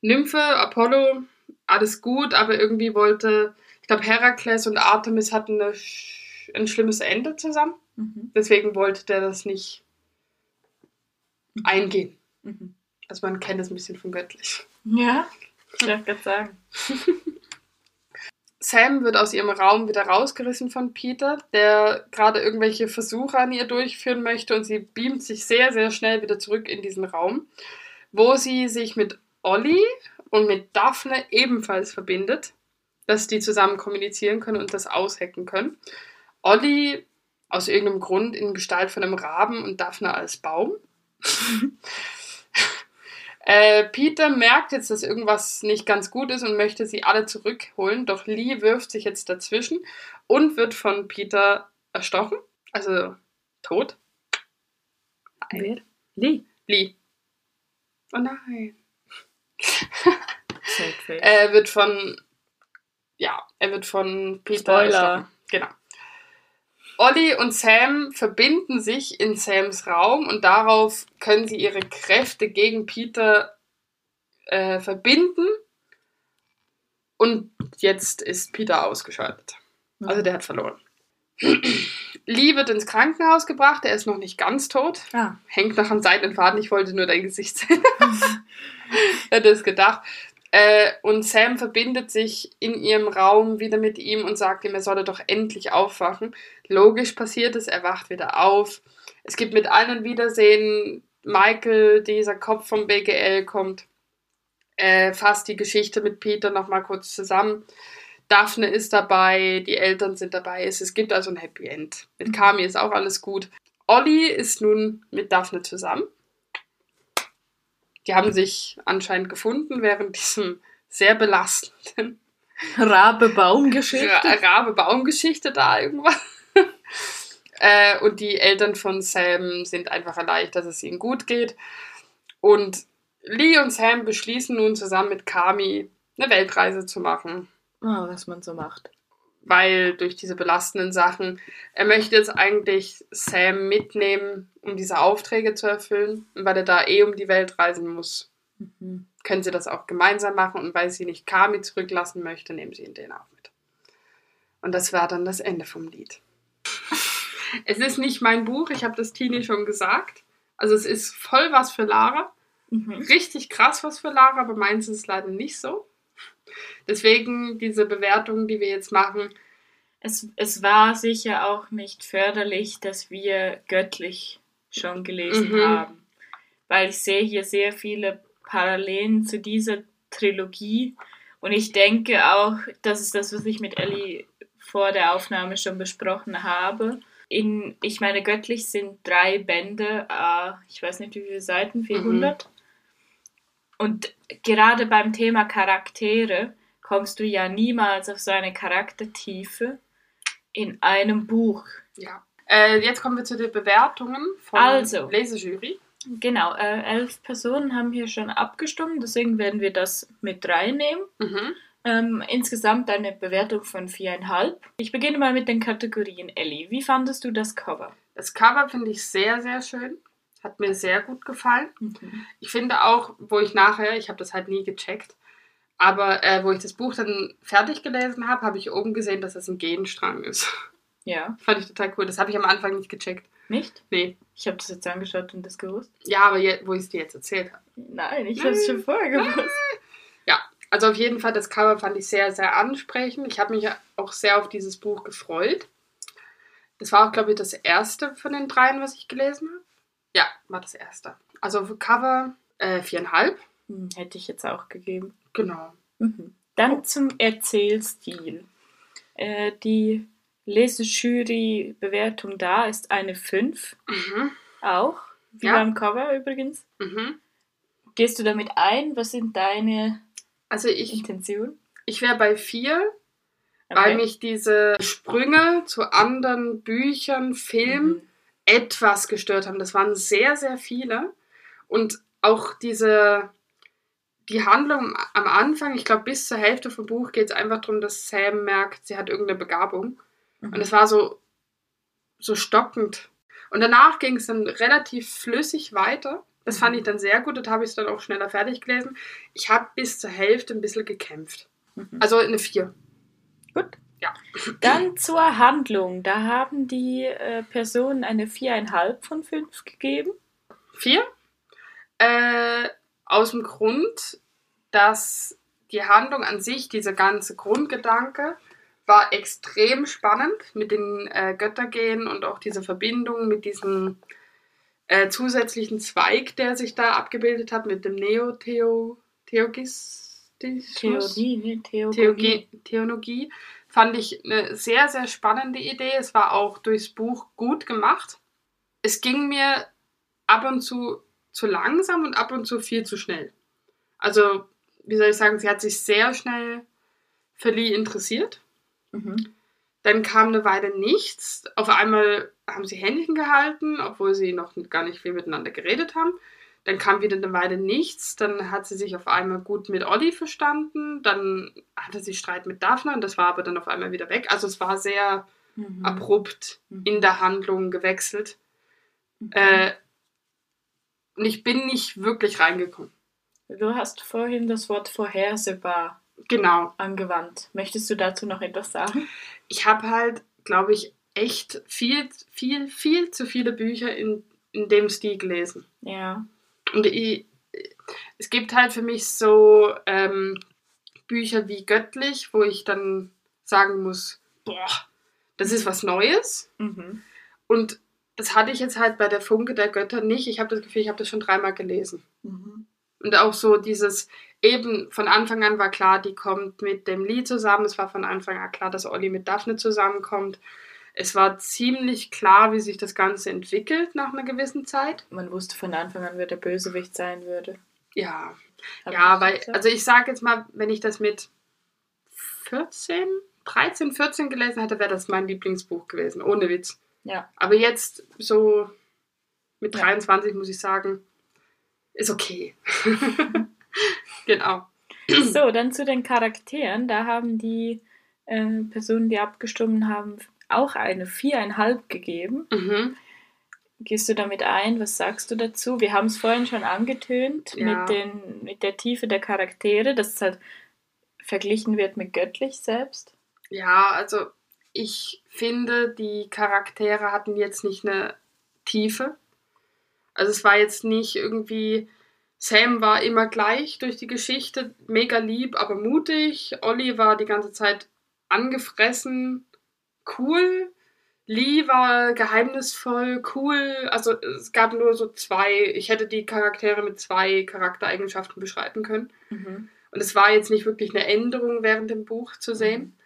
Nymphe, Apollo, alles gut, aber irgendwie wollte, ich glaube, Herakles und Artemis hatten eine, ein schlimmes Ende zusammen. Mhm. Deswegen wollte der das nicht eingehen. Mhm. Also man kennt es ein bisschen von göttlich. Ja, ich darf gerade sagen. <laughs> Sam wird aus ihrem Raum wieder rausgerissen von Peter, der gerade irgendwelche Versuche an ihr durchführen möchte und sie beamt sich sehr, sehr schnell wieder zurück in diesen Raum, wo sie sich mit Olli und mit Daphne ebenfalls verbindet, dass die zusammen kommunizieren können und das aushacken können. Olli aus irgendeinem Grund in Gestalt von einem Raben und Daphne als Baum. <laughs> Äh, Peter merkt jetzt, dass irgendwas nicht ganz gut ist und möchte sie alle zurückholen, doch Lee wirft sich jetzt dazwischen und wird von Peter erstochen, also tot. Wer? Lee. Lee. Oh nein. <laughs> Er wird von, ja, er wird von Peter Spoiler. erstochen. Genau. Olli und Sam verbinden sich in Sams Raum und darauf können sie ihre Kräfte gegen Peter äh, verbinden. Und jetzt ist Peter ausgeschaltet. Also der hat verloren. <clears throat> Lee wird ins Krankenhaus gebracht, er ist noch nicht ganz tot. ah. Hängt noch am seidenen Faden, ich wollte nur dein Gesicht sehen. <laughs> Hätte es gedacht. Äh, und Sam verbindet sich in ihrem Raum wieder mit ihm und sagt ihm, er solle doch endlich aufwachen. Logisch passiert es, er wacht wieder auf. Es gibt mit allen Wiedersehen. Michael, dieser Kopf vom BGL, kommt, äh, fasst die Geschichte mit Peter nochmal kurz zusammen. Daphne ist dabei, die Eltern sind dabei. Es, es gibt also ein Happy End. Mit Kami ist auch alles gut. Olli ist nun mit Daphne zusammen. Die haben sich anscheinend gefunden während diesem sehr belastenden <laughs> Rabe Baumgeschichte. Ra- Rabe-Baumgeschichte da irgendwas. <laughs> äh, und die Eltern von Sam sind einfach erleichtert, dass es ihnen gut geht. Und Lee und Sam beschließen nun zusammen mit Kami eine Weltreise zu machen. Oh, was man so macht. Weil durch diese belastenden Sachen, er möchte jetzt eigentlich Sam mitnehmen, um diese Aufträge zu erfüllen. Und weil er da eh um die Welt reisen muss, Mhm. können sie das auch gemeinsam machen. Und weil sie nicht Kami zurücklassen möchte, nehmen sie ihn den auch mit. Und das war dann das Ende vom Lied. <laughs> es ist nicht mein Buch, ich habe das Tini schon gesagt. Also es ist voll was für Lara. Mhm. Richtig krass was für Lara, aber meins ist es leider nicht so. Deswegen diese Bewertungen, die wir jetzt machen, Es, es war sicher auch nicht förderlich, dass wir göttlich schon gelesen Mhm. haben. Weil ich sehe hier sehr viele Parallelen zu dieser Trilogie. Und ich denke auch, das ist das, was ich mit Ellie vor der Aufnahme schon besprochen habe. In, ich meine, göttlich sind drei Bände, äh, ich weiß nicht wie viele Seiten, 400. Und gerade beim Thema Charaktere kommst du ja niemals auf so eine Charaktertiefe in einem Buch. ja. Äh, jetzt kommen wir zu den Bewertungen von Also. Lesejury. Genau, äh, elf Personen haben hier schon abgestimmt, deswegen werden wir das mit reinnehmen. Mhm. Ähm, insgesamt eine Bewertung von viereinhalb. Ich beginne mal mit den Kategorien. Ellie, wie fandest du das Cover? Das Cover finde ich sehr, sehr schön. Hat mir sehr gut gefallen. Mhm. Ich finde auch, wo ich nachher, ich habe das halt nie gecheckt, aber äh, wo ich das Buch dann fertig gelesen habe, habe ich oben gesehen, dass das ein Genstrang ist. Ja. <laughs> Fand ich total cool. Das habe ich am Anfang nicht gecheckt. Nicht? Nee. Ich habe das jetzt angeschaut und das gewusst. Ja, aber je, wo ich es dir jetzt erzählt habe. Nein, ich habe es schon vorher gewusst. Ja, also auf jeden Fall, das Cover fand ich sehr, sehr ansprechend. Ich habe mich auch sehr auf dieses Buch gefreut. Das war auch, glaube ich, das erste von den dreien, was ich gelesen habe. Ja, war das erste. Also Cover äh, viereinhalb. Hm, hätte ich jetzt auch gegeben. Genau. Mhm. Dann zum Erzählstil. Äh, die Lesejury-Bewertung da ist eine 5. Mhm. Auch. Wie Ja. beim Cover übrigens. Mhm. Gehst du damit ein? Was sind deine Also ich, Intentionen? ich wäre bei vier, weil mich diese Sprünge zu anderen Büchern, Filmen Mhm. etwas gestört haben. Das waren sehr, sehr viele. Und auch diese, die Handlung am Anfang, ich glaube, bis zur Hälfte vom Buch geht es einfach darum, dass Sam merkt, sie hat irgendeine Begabung. Mhm. Und es war so, so stockend. Und danach ging es dann relativ flüssig weiter. Das Mhm. fand ich dann sehr gut. Das habe ich dann auch schneller fertig gelesen. Ich habe bis zur Hälfte ein bisschen gekämpft. Mhm. Also eine 4. Gut. Ja. Dann zur Handlung. Da haben die äh, Personen eine 4,5 von 5 gegeben. 4. Äh, aus dem Grund, dass die Handlung an sich, dieser ganze Grundgedanke, war extrem spannend mit den äh, Göttergehen und auch diese Verbindung mit diesem äh, zusätzlichen Zweig, der sich da abgebildet hat, mit dem Neo-Theogistismus. Theorie, ne? Theologie, Theologie fand ich eine sehr, sehr spannende Idee. Es war auch durchs Buch gut gemacht. Es ging mir ab und zu zu langsam und ab und zu viel zu schnell. Also, wie soll ich sagen, sie hat sich sehr schnell für Lee interessiert. Mhm. Dann kam eine Weile nichts. Auf einmal haben sie Händchen gehalten, obwohl sie noch gar nicht viel miteinander geredet haben. Dann kam wieder eine Weile nichts. Dann hat sie sich auf einmal gut mit Olli verstanden. Dann hatte sie Streit mit Daphne und das war aber dann auf einmal wieder weg. Also es war sehr Mhm. abrupt Mhm. in der Handlung gewechselt. Mhm. Äh, und ich bin nicht wirklich reingekommen. Du hast vorhin das Wort vorhersehbar Genau. angewandt. Möchtest du dazu noch etwas sagen? Ich habe halt, glaube ich, echt viel, viel, viel zu viele Bücher in, in dem Stil gelesen. Ja. Und ich, es gibt halt für mich so ähm, Bücher wie Göttlich, wo ich dann sagen muss, boah, das ist was Neues. Mhm. Und das hatte ich jetzt halt bei der Funke der Götter nicht. Ich habe das Gefühl, ich habe das schon dreimal gelesen. Mhm. Und auch so dieses, eben von Anfang an war klar, die kommt mit dem Lee zusammen. Es war von Anfang an klar, dass Olli mit Daphne zusammenkommt. Es war ziemlich klar, wie sich das Ganze entwickelt nach einer gewissen Zeit. Man wusste von Anfang an, wer der Bösewicht sein würde. Ja, Hab ja, weil, gesagt? also ich sage jetzt mal, wenn ich das mit 14, 13, 14 gelesen hätte, wäre das mein Lieblingsbuch gewesen, ohne Witz. Ja. Aber jetzt so mit Ja. 23 muss ich sagen, ist okay. <laughs> genau. So, dann zu den Charakteren. Da haben die äh, Personen, die abgestimmt haben, auch eine viereinhalb gegeben. Mhm. Gehst du damit ein? Was sagst du dazu? Wir haben es vorhin schon angetönt Ja. mit, den, mit der Tiefe der Charaktere, dass es halt verglichen wird mit göttlich selbst. Ja, also ich finde, die Charaktere hatten jetzt nicht eine Tiefe. Also es war jetzt nicht irgendwie, Sam war immer gleich durch die Geschichte, mega lieb, aber mutig. Olli war die ganze Zeit angefressen, cool. Lee war geheimnisvoll, cool. Also es gab nur so zwei, ich hätte die Charaktere mit zwei Charaktereigenschaften beschreiben können. Mhm. Und es war jetzt nicht wirklich eine Änderung während dem Buch zu sehen.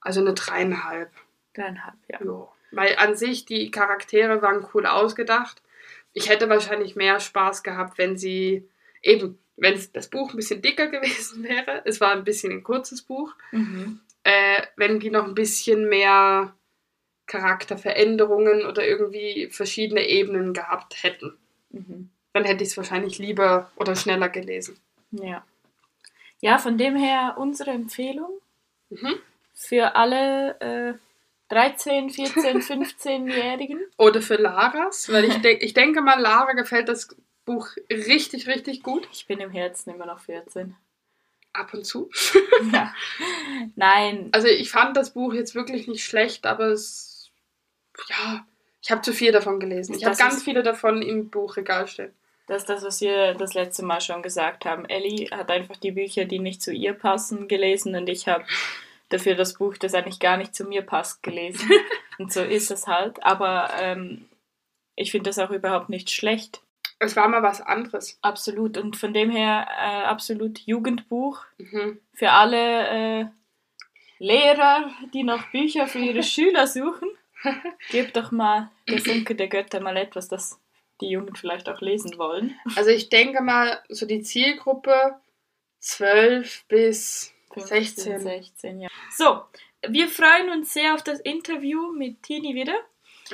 Also eine dreieinhalb. Dreieinhalb, ja. Ja. Weil an sich die Charaktere waren cool ausgedacht. Ich hätte wahrscheinlich mehr Spaß gehabt, wenn sie eben, wenn das Buch ein bisschen dicker gewesen <laughs> wäre. Es war ein bisschen ein kurzes Buch. Mhm. Äh, wenn die noch ein bisschen mehr Charakterveränderungen oder irgendwie verschiedene Ebenen gehabt hätten. Mhm. Dann hätte ich es wahrscheinlich lieber oder schneller gelesen. Ja. Ja, von dem her unsere Empfehlung Mhm. Für alle äh, 13, 14, 15-Jährigen. Oder für Laras, weil ich, <laughs> denk, ich denke mal, Lara gefällt das Buch richtig, richtig gut. Ich bin im Herzen immer noch 14. Ab und zu. <laughs> ja. Nein, Also ich fand das Buch jetzt wirklich nicht schlecht, aber es, ja, Ich habe zu viel davon gelesen. Ich habe ganz viele davon im Buchregal stehen. Das ist das, was wir das letzte Mal schon gesagt haben. Ellie hat einfach die Bücher, die nicht zu ihr passen, gelesen und ich habe dafür das Buch, das eigentlich gar nicht zu mir passt, gelesen. <laughs> und so ist es halt. Aber ähm, ich finde das auch überhaupt nicht schlecht. Es war mal was anderes. Absolut. Und von dem her äh, absolut Jugendbuch mhm. für alle äh, Lehrer, die noch Bücher für ihre <laughs> Schüler suchen. <laughs> Gebt doch mal der Funke der Götter mal etwas, das die Jungen vielleicht auch lesen wollen. Also ich denke mal, so die Zielgruppe 12 bis 15, 16. 16, ja. So, wir freuen uns sehr auf das Interview mit Tini wieder.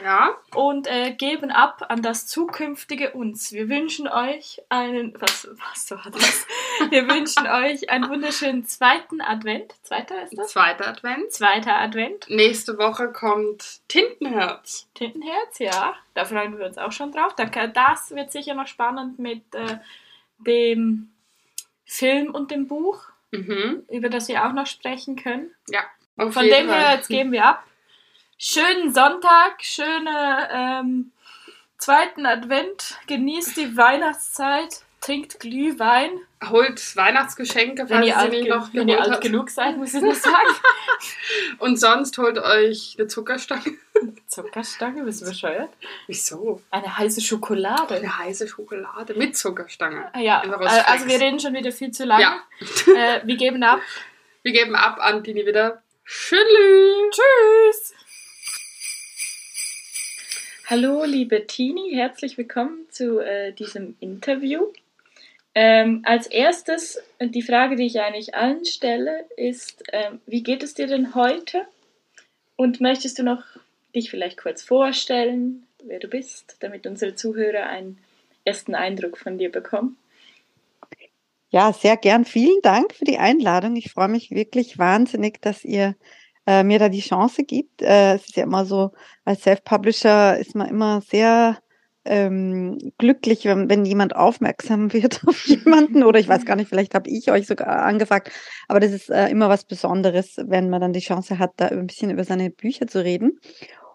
Ja. Und äh, geben ab an das zukünftige uns. Wir wünschen euch einen. Was, was war das? Wir wünschen <laughs> euch einen wunderschönen zweiten Advent. Zweiter ist das? Zweiter Advent. Zweiter Advent. Nächste Woche kommt Tintenherz. Tintenherz, ja. Da freuen wir uns auch schon drauf. Das wird sicher noch spannend mit äh, dem Film und dem Buch, mhm. über das wir auch noch sprechen können. Ja. Von dem her, jetzt geben wir ab schönen Sonntag, schöne ähm, zweiten Advent, genießt die Weihnachtszeit, trinkt Glühwein. Holt Weihnachtsgeschenke, wenn ihr, alt, ge noch wenn ihr alt genug seid, muss ich nur sagen. <laughs> Und sonst holt euch eine Zuckerstange. <laughs> Zuckerstange? Bist du bescheuert? Wieso? Eine heiße Schokolade. Eine heiße Schokolade mit Zuckerstange. Ah, ja, also wir reden schon wieder viel zu lange. Ja. <laughs> Äh, wir geben ab. Wir geben ab an Dini wieder. Tschüss. Tschüss. Hallo, liebe Tini, herzlich willkommen zu äh, diesem Interview. Ähm, als erstes, die Frage, die ich eigentlich allen stelle, ist, ähm, wie geht es dir denn heute? Und möchtest du noch dich vielleicht kurz vorstellen, wer du bist, damit unsere Zuhörer einen ersten Eindruck von dir bekommen? Ja, sehr gern. Vielen Dank für die Einladung. Ich freue mich wirklich wahnsinnig, dass ihr äh, mir da die Chance gibt. Äh, es ist ja immer so, als Self-Publisher ist man immer sehr ähm, glücklich, wenn, wenn jemand aufmerksam <laughs> wird auf jemanden oder ich weiß gar nicht, vielleicht habe ich euch sogar angefragt, aber das ist äh, immer was Besonderes, wenn man dann die Chance hat, da ein bisschen über seine Bücher zu reden.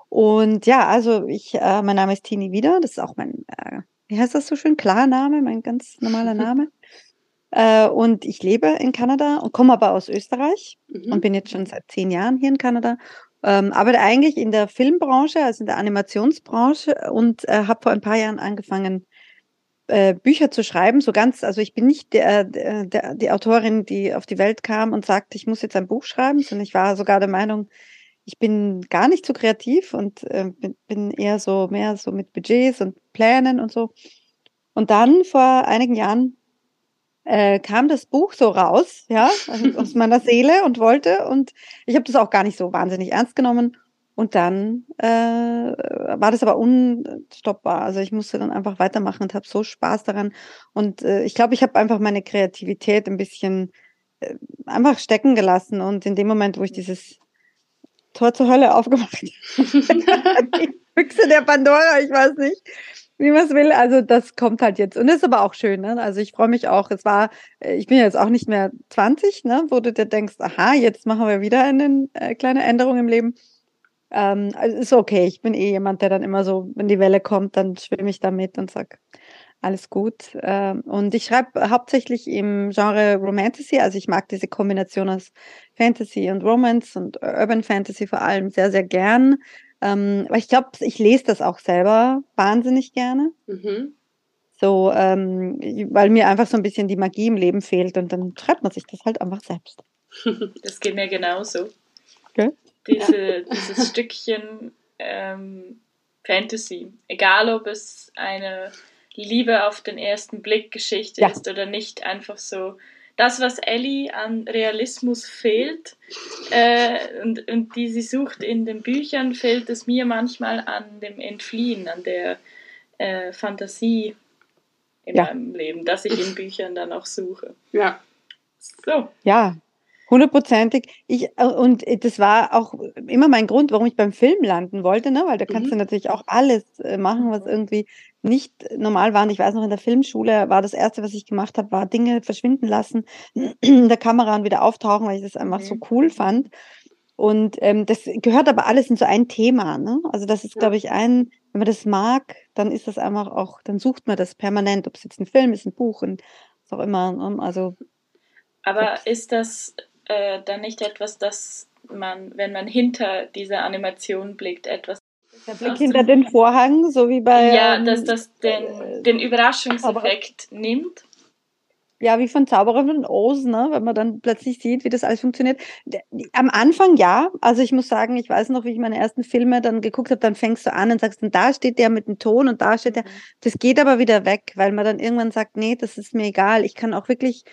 Und ja, also ich, äh, mein Name ist Tini Wieder, das ist auch mein, äh, wie heißt das so schön, Klarname, mein ganz normaler <laughs> Name. Äh, und ich lebe in Kanada und komme aber aus Österreich mhm. und bin jetzt schon seit zehn Jahren hier in Kanada. Ähm, arbeite eigentlich in der Filmbranche, also in der Animationsbranche und äh, habe vor ein paar Jahren angefangen, äh, Bücher zu schreiben. So ganz, also ich bin nicht der, der, der, die Autorin, die auf die Welt kam und sagte, ich muss jetzt ein Buch schreiben, sondern ich war sogar der Meinung, ich bin gar nicht so kreativ und äh, bin, bin eher so mehr so mit Budgets und Plänen und so. Und dann vor einigen Jahren äh, kam das Buch so raus, ja, also <laughs> aus meiner Seele und wollte. Und ich habe das auch gar nicht so wahnsinnig ernst genommen. Und dann äh, war das aber unstoppbar. Also ich musste dann einfach weitermachen und habe so Spaß daran. Und äh, ich glaube, ich habe einfach meine Kreativität ein bisschen äh, einfach stecken gelassen. Und in dem Moment, wo ich dieses Tor zur Hölle aufgemacht <laughs> habe, die Büchse der Pandora, ich weiß nicht, wie man es will. Also das kommt halt jetzt. Und das ist aber auch schön. Ne? Also ich freue mich auch. Es war, äh, ich bin jetzt auch nicht mehr 20, ne? wo du dir denkst, aha, jetzt machen wir wieder eine äh, kleine Änderung im Leben. Ähm, also ist okay. Ich bin eh jemand, der dann immer so, wenn die Welle kommt, dann schwimme ich damit und sag, alles gut. Ähm, und ich schreibe hauptsächlich im Genre Romantasy. Also ich mag diese Kombination aus Fantasy und Romance und Urban Fantasy vor allem sehr, sehr gern. Ähm, aber ich glaube, ich lese das auch selber wahnsinnig gerne. Mhm. So, ähm, weil mir einfach so ein bisschen die Magie im Leben fehlt und dann schreibt man sich das halt einfach selbst. <laughs> Das geht mir genauso. Okay. Diese, ja. Dieses Stückchen ähm, Fantasy, egal ob es eine Liebe auf den ersten Blick Geschichte ja. ist oder nicht, einfach so das, was Ellie an Realismus fehlt äh, und, und die sie sucht in den Büchern, fehlt es mir manchmal an dem Entfliehen, an der äh, Fantasie in ja. meinem Leben, dass ich in Büchern dann auch suche. Ja. So. Ja, hundertprozentig. Ich, äh, und das war auch immer mein Grund, warum ich beim Film landen wollte, ne? weil da kannst mhm. du natürlich auch alles äh, machen, was irgendwie nicht normal waren. Ich weiß noch, in der Filmschule war das Erste, was ich gemacht habe, war Dinge verschwinden lassen, in der Kamera und wieder auftauchen, weil ich das einfach mhm. so cool fand. Und ähm, das gehört aber alles in so ein Thema. Ne? Also das ist, ja. glaube ich, ein wenn man das mag, dann ist das einfach auch, dann sucht man das permanent, ob es jetzt ein Film ist, ein Buch, und was auch immer. Ne? Also, Aber ist das äh, dann nicht etwas, das man, wenn man hinter dieser Animation blickt, etwas der Blick hinter den Vorhang, so wie bei. Ja, ähm, dass das den, äh, den Überraschungseffekt nimmt. Ja, wie von Zauberer von Oz, ne? wenn man dann plötzlich sieht, wie das alles funktioniert. Am Anfang ja, also ich muss sagen, ich weiß noch, wie ich meine ersten Filme dann geguckt habe, dann fängst du an und sagst, und da steht der mit dem Ton und da steht der. Mhm. Das geht aber wieder weg, weil man dann irgendwann sagt, nee, das ist mir egal. Ich kann auch wirklich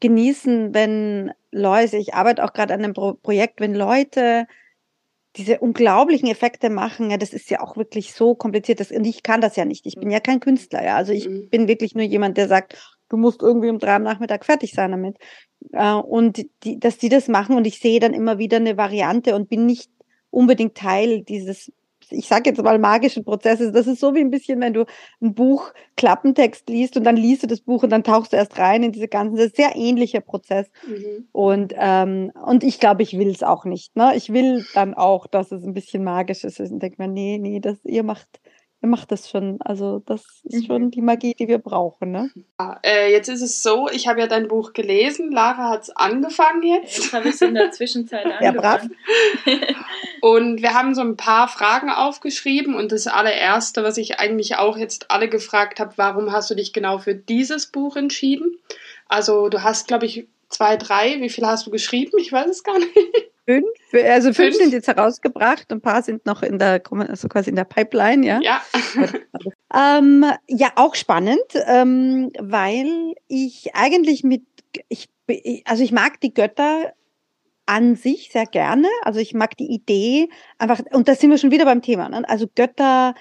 genießen, wenn Leute, ich arbeite auch gerade an einem Pro Projekt, wenn Leute diese unglaublichen Effekte machen, ja, das ist ja auch wirklich so kompliziert. Das, und ich kann das ja nicht. Ich bin ja kein Künstler, ja. Also ich mhm. bin wirklich nur jemand, der sagt, du musst irgendwie um drei am Nachmittag fertig sein damit. Äh, und die, dass die das machen und ich sehe dann immer wieder eine Variante und bin nicht unbedingt Teil dieses ich sage jetzt mal magischen Prozesses. Das ist so wie ein bisschen, wenn du ein Buch Klappentext liest und dann liest du das Buch und dann tauchst du erst rein in diese ganzen, das ist ein sehr ähnlicher Prozess. Mhm. Und, ähm, und ich glaube, ich will es auch nicht. Ne? Ich will dann auch, dass es ein bisschen magisch ist und denke mir, nee, nee, das, ihr macht, ihr macht das schon. Also das ist mhm. schon die Magie, die wir brauchen. Ne? Ja, äh, jetzt ist es so, ich habe ja dein Buch gelesen. Lara hat es angefangen jetzt. Jetzt habe ich es in der <laughs> Zwischenzeit angefangen. Ja, brav. und wir haben so ein paar Fragen aufgeschrieben. Und das allererste, was ich eigentlich auch jetzt alle gefragt habe, warum hast du dich genau für dieses Buch entschieden? Also du hast, glaube ich, zwei, drei. Wie viele hast du geschrieben? Ich weiß es gar nicht. Fünf, also fünf, fünf, sind jetzt herausgebracht, ein paar sind noch in der, also quasi in der Pipeline, ja. Ja. <laughs> ähm, ja, auch spannend, ähm, weil ich eigentlich mit, ich, also ich mag die Götter an sich sehr gerne. Also ich mag die Idee einfach, und da sind wir schon wieder beim Thema, ne? also Götter,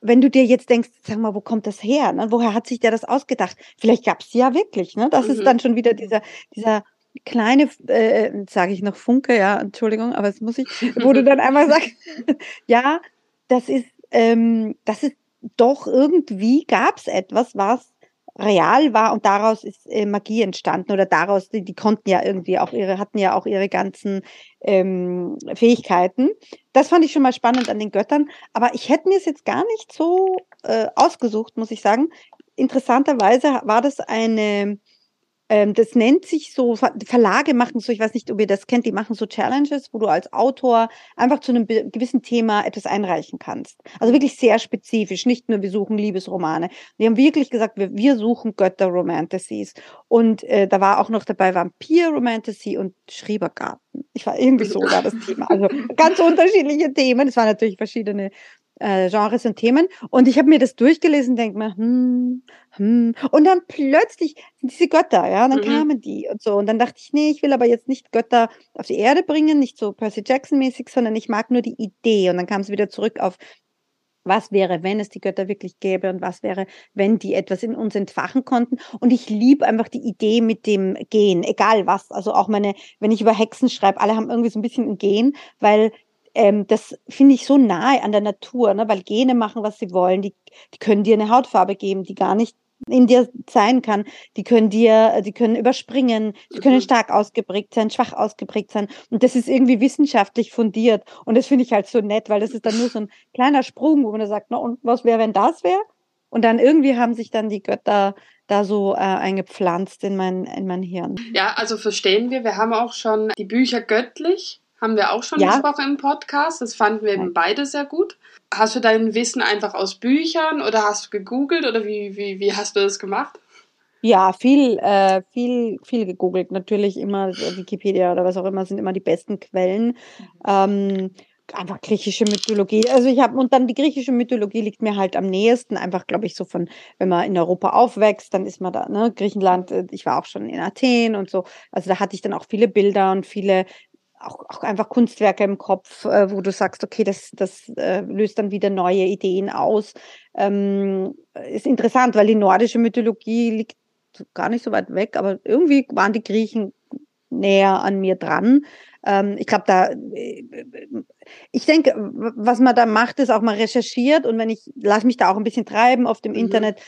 wenn du dir jetzt denkst, sag mal, wo kommt das her? Ne? Woher hat sich der das ausgedacht? Vielleicht gab es ja wirklich. Ne? Das mhm. ist dann schon wieder dieser, dieser kleine, äh, sage ich noch Funke, ja, Entschuldigung, aber es muss ich, wo du dann einmal sagst, <laughs> ja, das ist, ähm, das ist doch irgendwie gab es etwas, was real war und daraus ist äh, Magie entstanden oder daraus, die, die konnten ja irgendwie auch ihre, hatten ja auch ihre ganzen ähm, Fähigkeiten. Das fand ich schon mal spannend an den Göttern, aber ich hätte mir es jetzt gar nicht so äh, ausgesucht, muss ich sagen. Interessanterweise war das eine ähm, das nennt sich so, Verlage machen so, ich weiß nicht, ob ihr das kennt, die machen so Challenges, wo du als Autor einfach zu einem gewissen Thema etwas einreichen kannst. Also wirklich sehr spezifisch, nicht nur wir suchen Liebesromane. Die haben wirklich gesagt, wir, wir suchen Götter-Romantasies. Und äh, da war auch noch dabei Vampir-Romantasy und Schrebergarten. Ich war irgendwie so war das Thema. Also ganz unterschiedliche Themen. Es waren natürlich verschiedene äh, Genres und Themen. Und ich habe mir das durchgelesen und denke mir, hm, hm. Und dann plötzlich sind diese Götter, ja, und dann mhm. kamen die und so. Und dann dachte ich, nee, ich will aber jetzt nicht Götter auf die Erde bringen, nicht so Percy Jackson-mäßig, sondern ich mag nur die Idee. Und dann kam es wieder zurück auf was wäre, wenn es die Götter wirklich gäbe und was wäre, wenn die etwas in uns entfachen konnten. Und ich liebe einfach die Idee mit dem Gehen, egal was. Also auch meine, wenn ich über Hexen schreibe, alle haben irgendwie so ein bisschen ein Gehen, weil ähm, das finde ich so nahe an der Natur, ne? weil Gene machen, was sie wollen. Die, die können dir eine Hautfarbe geben, die gar nicht in dir sein kann. Die können dir, die können überspringen, die können mhm. stark ausgeprägt sein, schwach ausgeprägt sein. Und das ist irgendwie wissenschaftlich fundiert. Und das finde ich halt so nett, weil das ist dann nur so ein kleiner Sprung, wo man da sagt, na, und was wäre, wenn das wäre? Und dann irgendwie haben sich dann die Götter da so äh, eingepflanzt in mein, in mein Hirn. Ja, also verstehen wir, wir haben auch schon die Bücher göttlich haben wir auch schon ja. besprochen im Podcast. Das fanden wir eben beide sehr gut. Hast du dein Wissen einfach aus Büchern oder hast du gegoogelt oder wie, wie, wie hast du das gemacht? Ja, viel, äh, viel, viel gegoogelt. Natürlich immer Wikipedia oder was auch immer sind immer die besten Quellen. Ähm, einfach griechische Mythologie. Also ich habe und dann die griechische Mythologie liegt mir halt am nächsten. Einfach, glaube ich, so von, wenn man in Europa aufwächst, dann ist man da, ne, Griechenland. Äh, ich war auch schon in Athen und so. Also da hatte ich dann auch viele Bilder und viele auch, auch einfach Kunstwerke im Kopf, äh, wo du sagst, okay, das, das äh, löst dann wieder neue Ideen aus. Ähm, ist interessant, weil die nordische Mythologie liegt gar nicht so weit weg, aber irgendwie waren die Griechen näher an mir dran. Ähm, ich glaube, da, äh, ich denke, was man da macht, ist auch mal recherchiert und wenn ich, lasse mich da auch ein bisschen treiben auf dem mhm. Internet,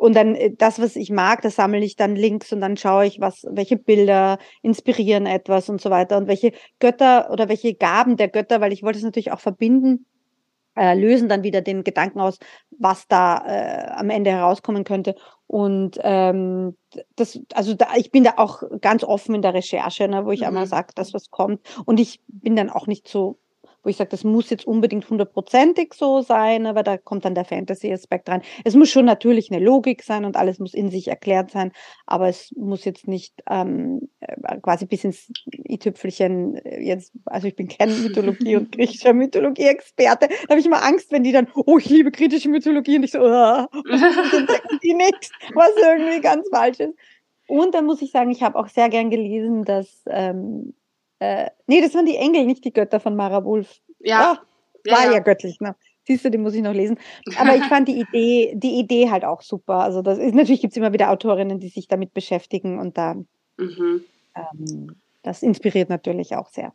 und dann äh, das, was ich mag, das sammle ich dann links und dann schaue ich, was, welche Bilder inspirieren etwas und so weiter und welche Götter oder welche Gaben der Götter, weil ich wollte es natürlich auch verbinden äh, lösen dann wieder den Gedanken aus, was da äh, am Ende herauskommen könnte. Und ähm, das, also da, ich bin da auch ganz offen in der Recherche, ne, wo ich mhm. einmal sage, dass was kommt. Und ich bin dann auch nicht so wo ich sage, das muss jetzt unbedingt hundertprozentig so sein, aber da kommt dann der Fantasy-Aspekt rein. Es muss schon natürlich eine Logik sein und alles muss in sich erklärt sein, aber es muss jetzt nicht ähm, äh, quasi bis ins i-Tüpfelchen äh, jetzt, also ich bin kein Mythologie- und <laughs> griechischer Mythologie-Experte, da habe ich immer Angst, wenn die dann, oh, ich liebe kritische Mythologie und ich so, <laughs> oh, die nichts, was irgendwie ganz falsch ist. Und dann muss ich sagen, ich habe auch sehr gern gelesen, dass ähm, äh, nee, das waren die Engel, nicht die Götter von Mara Wolf. Ja. Oh, war ja, ja. göttlich, ne? Siehst du, den muss ich noch lesen. Aber ich fand die Idee, die Idee halt auch super. Also das ist natürlich gibt es immer wieder Autorinnen, die sich damit beschäftigen und da mhm. ähm, das inspiriert natürlich auch sehr.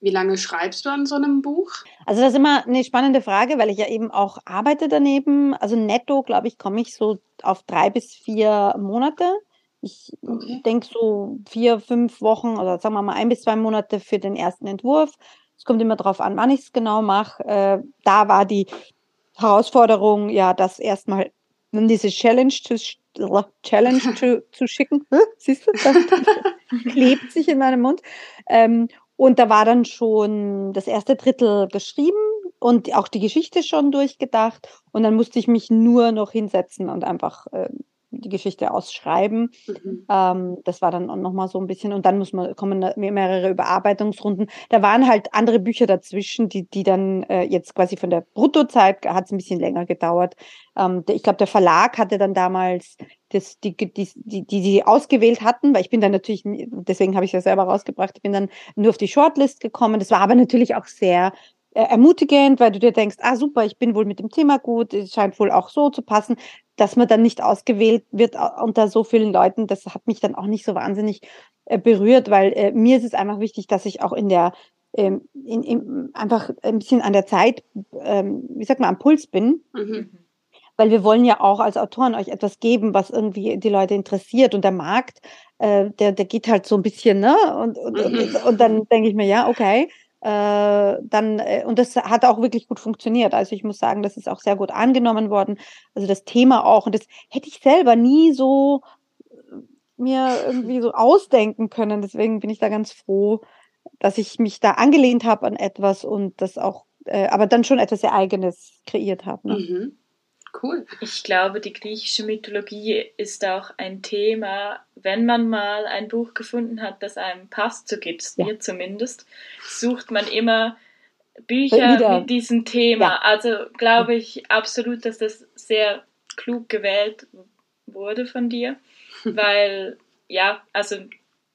Wie lange schreibst du an so einem Buch? Also das ist immer eine spannende Frage, weil ich ja eben auch arbeite daneben. Also netto, glaube ich, komme ich so auf drei bis vier Monate. Ich okay. denke so vier, fünf Wochen oder sagen wir mal ein bis zwei Monate für den ersten Entwurf. Es kommt immer darauf an, wann ich es genau mache. Äh, da war die Herausforderung, ja, das erstmal diese Challenge zu, Challenge <laughs> zu, zu schicken. Siehst du, das <laughs> klebt sich in meinem Mund. Ähm, und da war dann schon das erste Drittel geschrieben und auch die Geschichte schon durchgedacht. Und dann musste ich mich nur noch hinsetzen und einfach äh, die Geschichte ausschreiben. Mhm. Ähm, das war dann nochmal so ein bisschen, und dann muss man, kommen mehrere Überarbeitungsrunden. Da waren halt andere Bücher dazwischen, die, die dann äh, jetzt quasi von der Bruttozeit hat es ein bisschen länger gedauert. Ähm, ich glaube, der Verlag hatte dann damals das, die, die, die, die sie ausgewählt hatten, weil ich bin dann natürlich, deswegen habe ich es ja selber rausgebracht, ich bin dann nur auf die Shortlist gekommen. Das war aber natürlich auch sehr ermutigend, weil du dir denkst, ah super, ich bin wohl mit dem Thema gut, es scheint wohl auch so zu passen dass man dann nicht ausgewählt wird unter so vielen Leuten, das hat mich dann auch nicht so wahnsinnig äh, berührt, weil äh, mir ist es einfach wichtig, dass ich auch in der ähm, in, in, einfach ein bisschen an der Zeit, ähm, wie sagt man, am Puls bin. Mhm. Weil wir wollen ja auch als Autoren euch etwas geben, was irgendwie die Leute interessiert. Und der Markt, äh, der, der geht halt so ein bisschen, ne? Und, und, mhm. und, und dann denke ich mir, ja, okay, äh, dann, äh, und das hat auch wirklich gut funktioniert. Also ich muss sagen, das ist auch sehr gut angenommen worden. Also das Thema auch, und das hätte ich selber nie so äh, mir irgendwie so ausdenken können. Deswegen bin ich da ganz froh, dass ich mich da angelehnt habe an etwas und das auch, äh, aber dann schon etwas sehr Eigenes kreiert habe. Ne? Mhm. Cool. Ich glaube, die griechische Mythologie ist auch ein Thema, wenn man mal ein Buch gefunden hat, das einem passt, so geht es ja. mir zumindest, sucht man immer Bücher Wieder. mit diesem Thema. Ja. Also glaube ich absolut, dass das sehr klug gewählt wurde von dir, <laughs> weil ja, also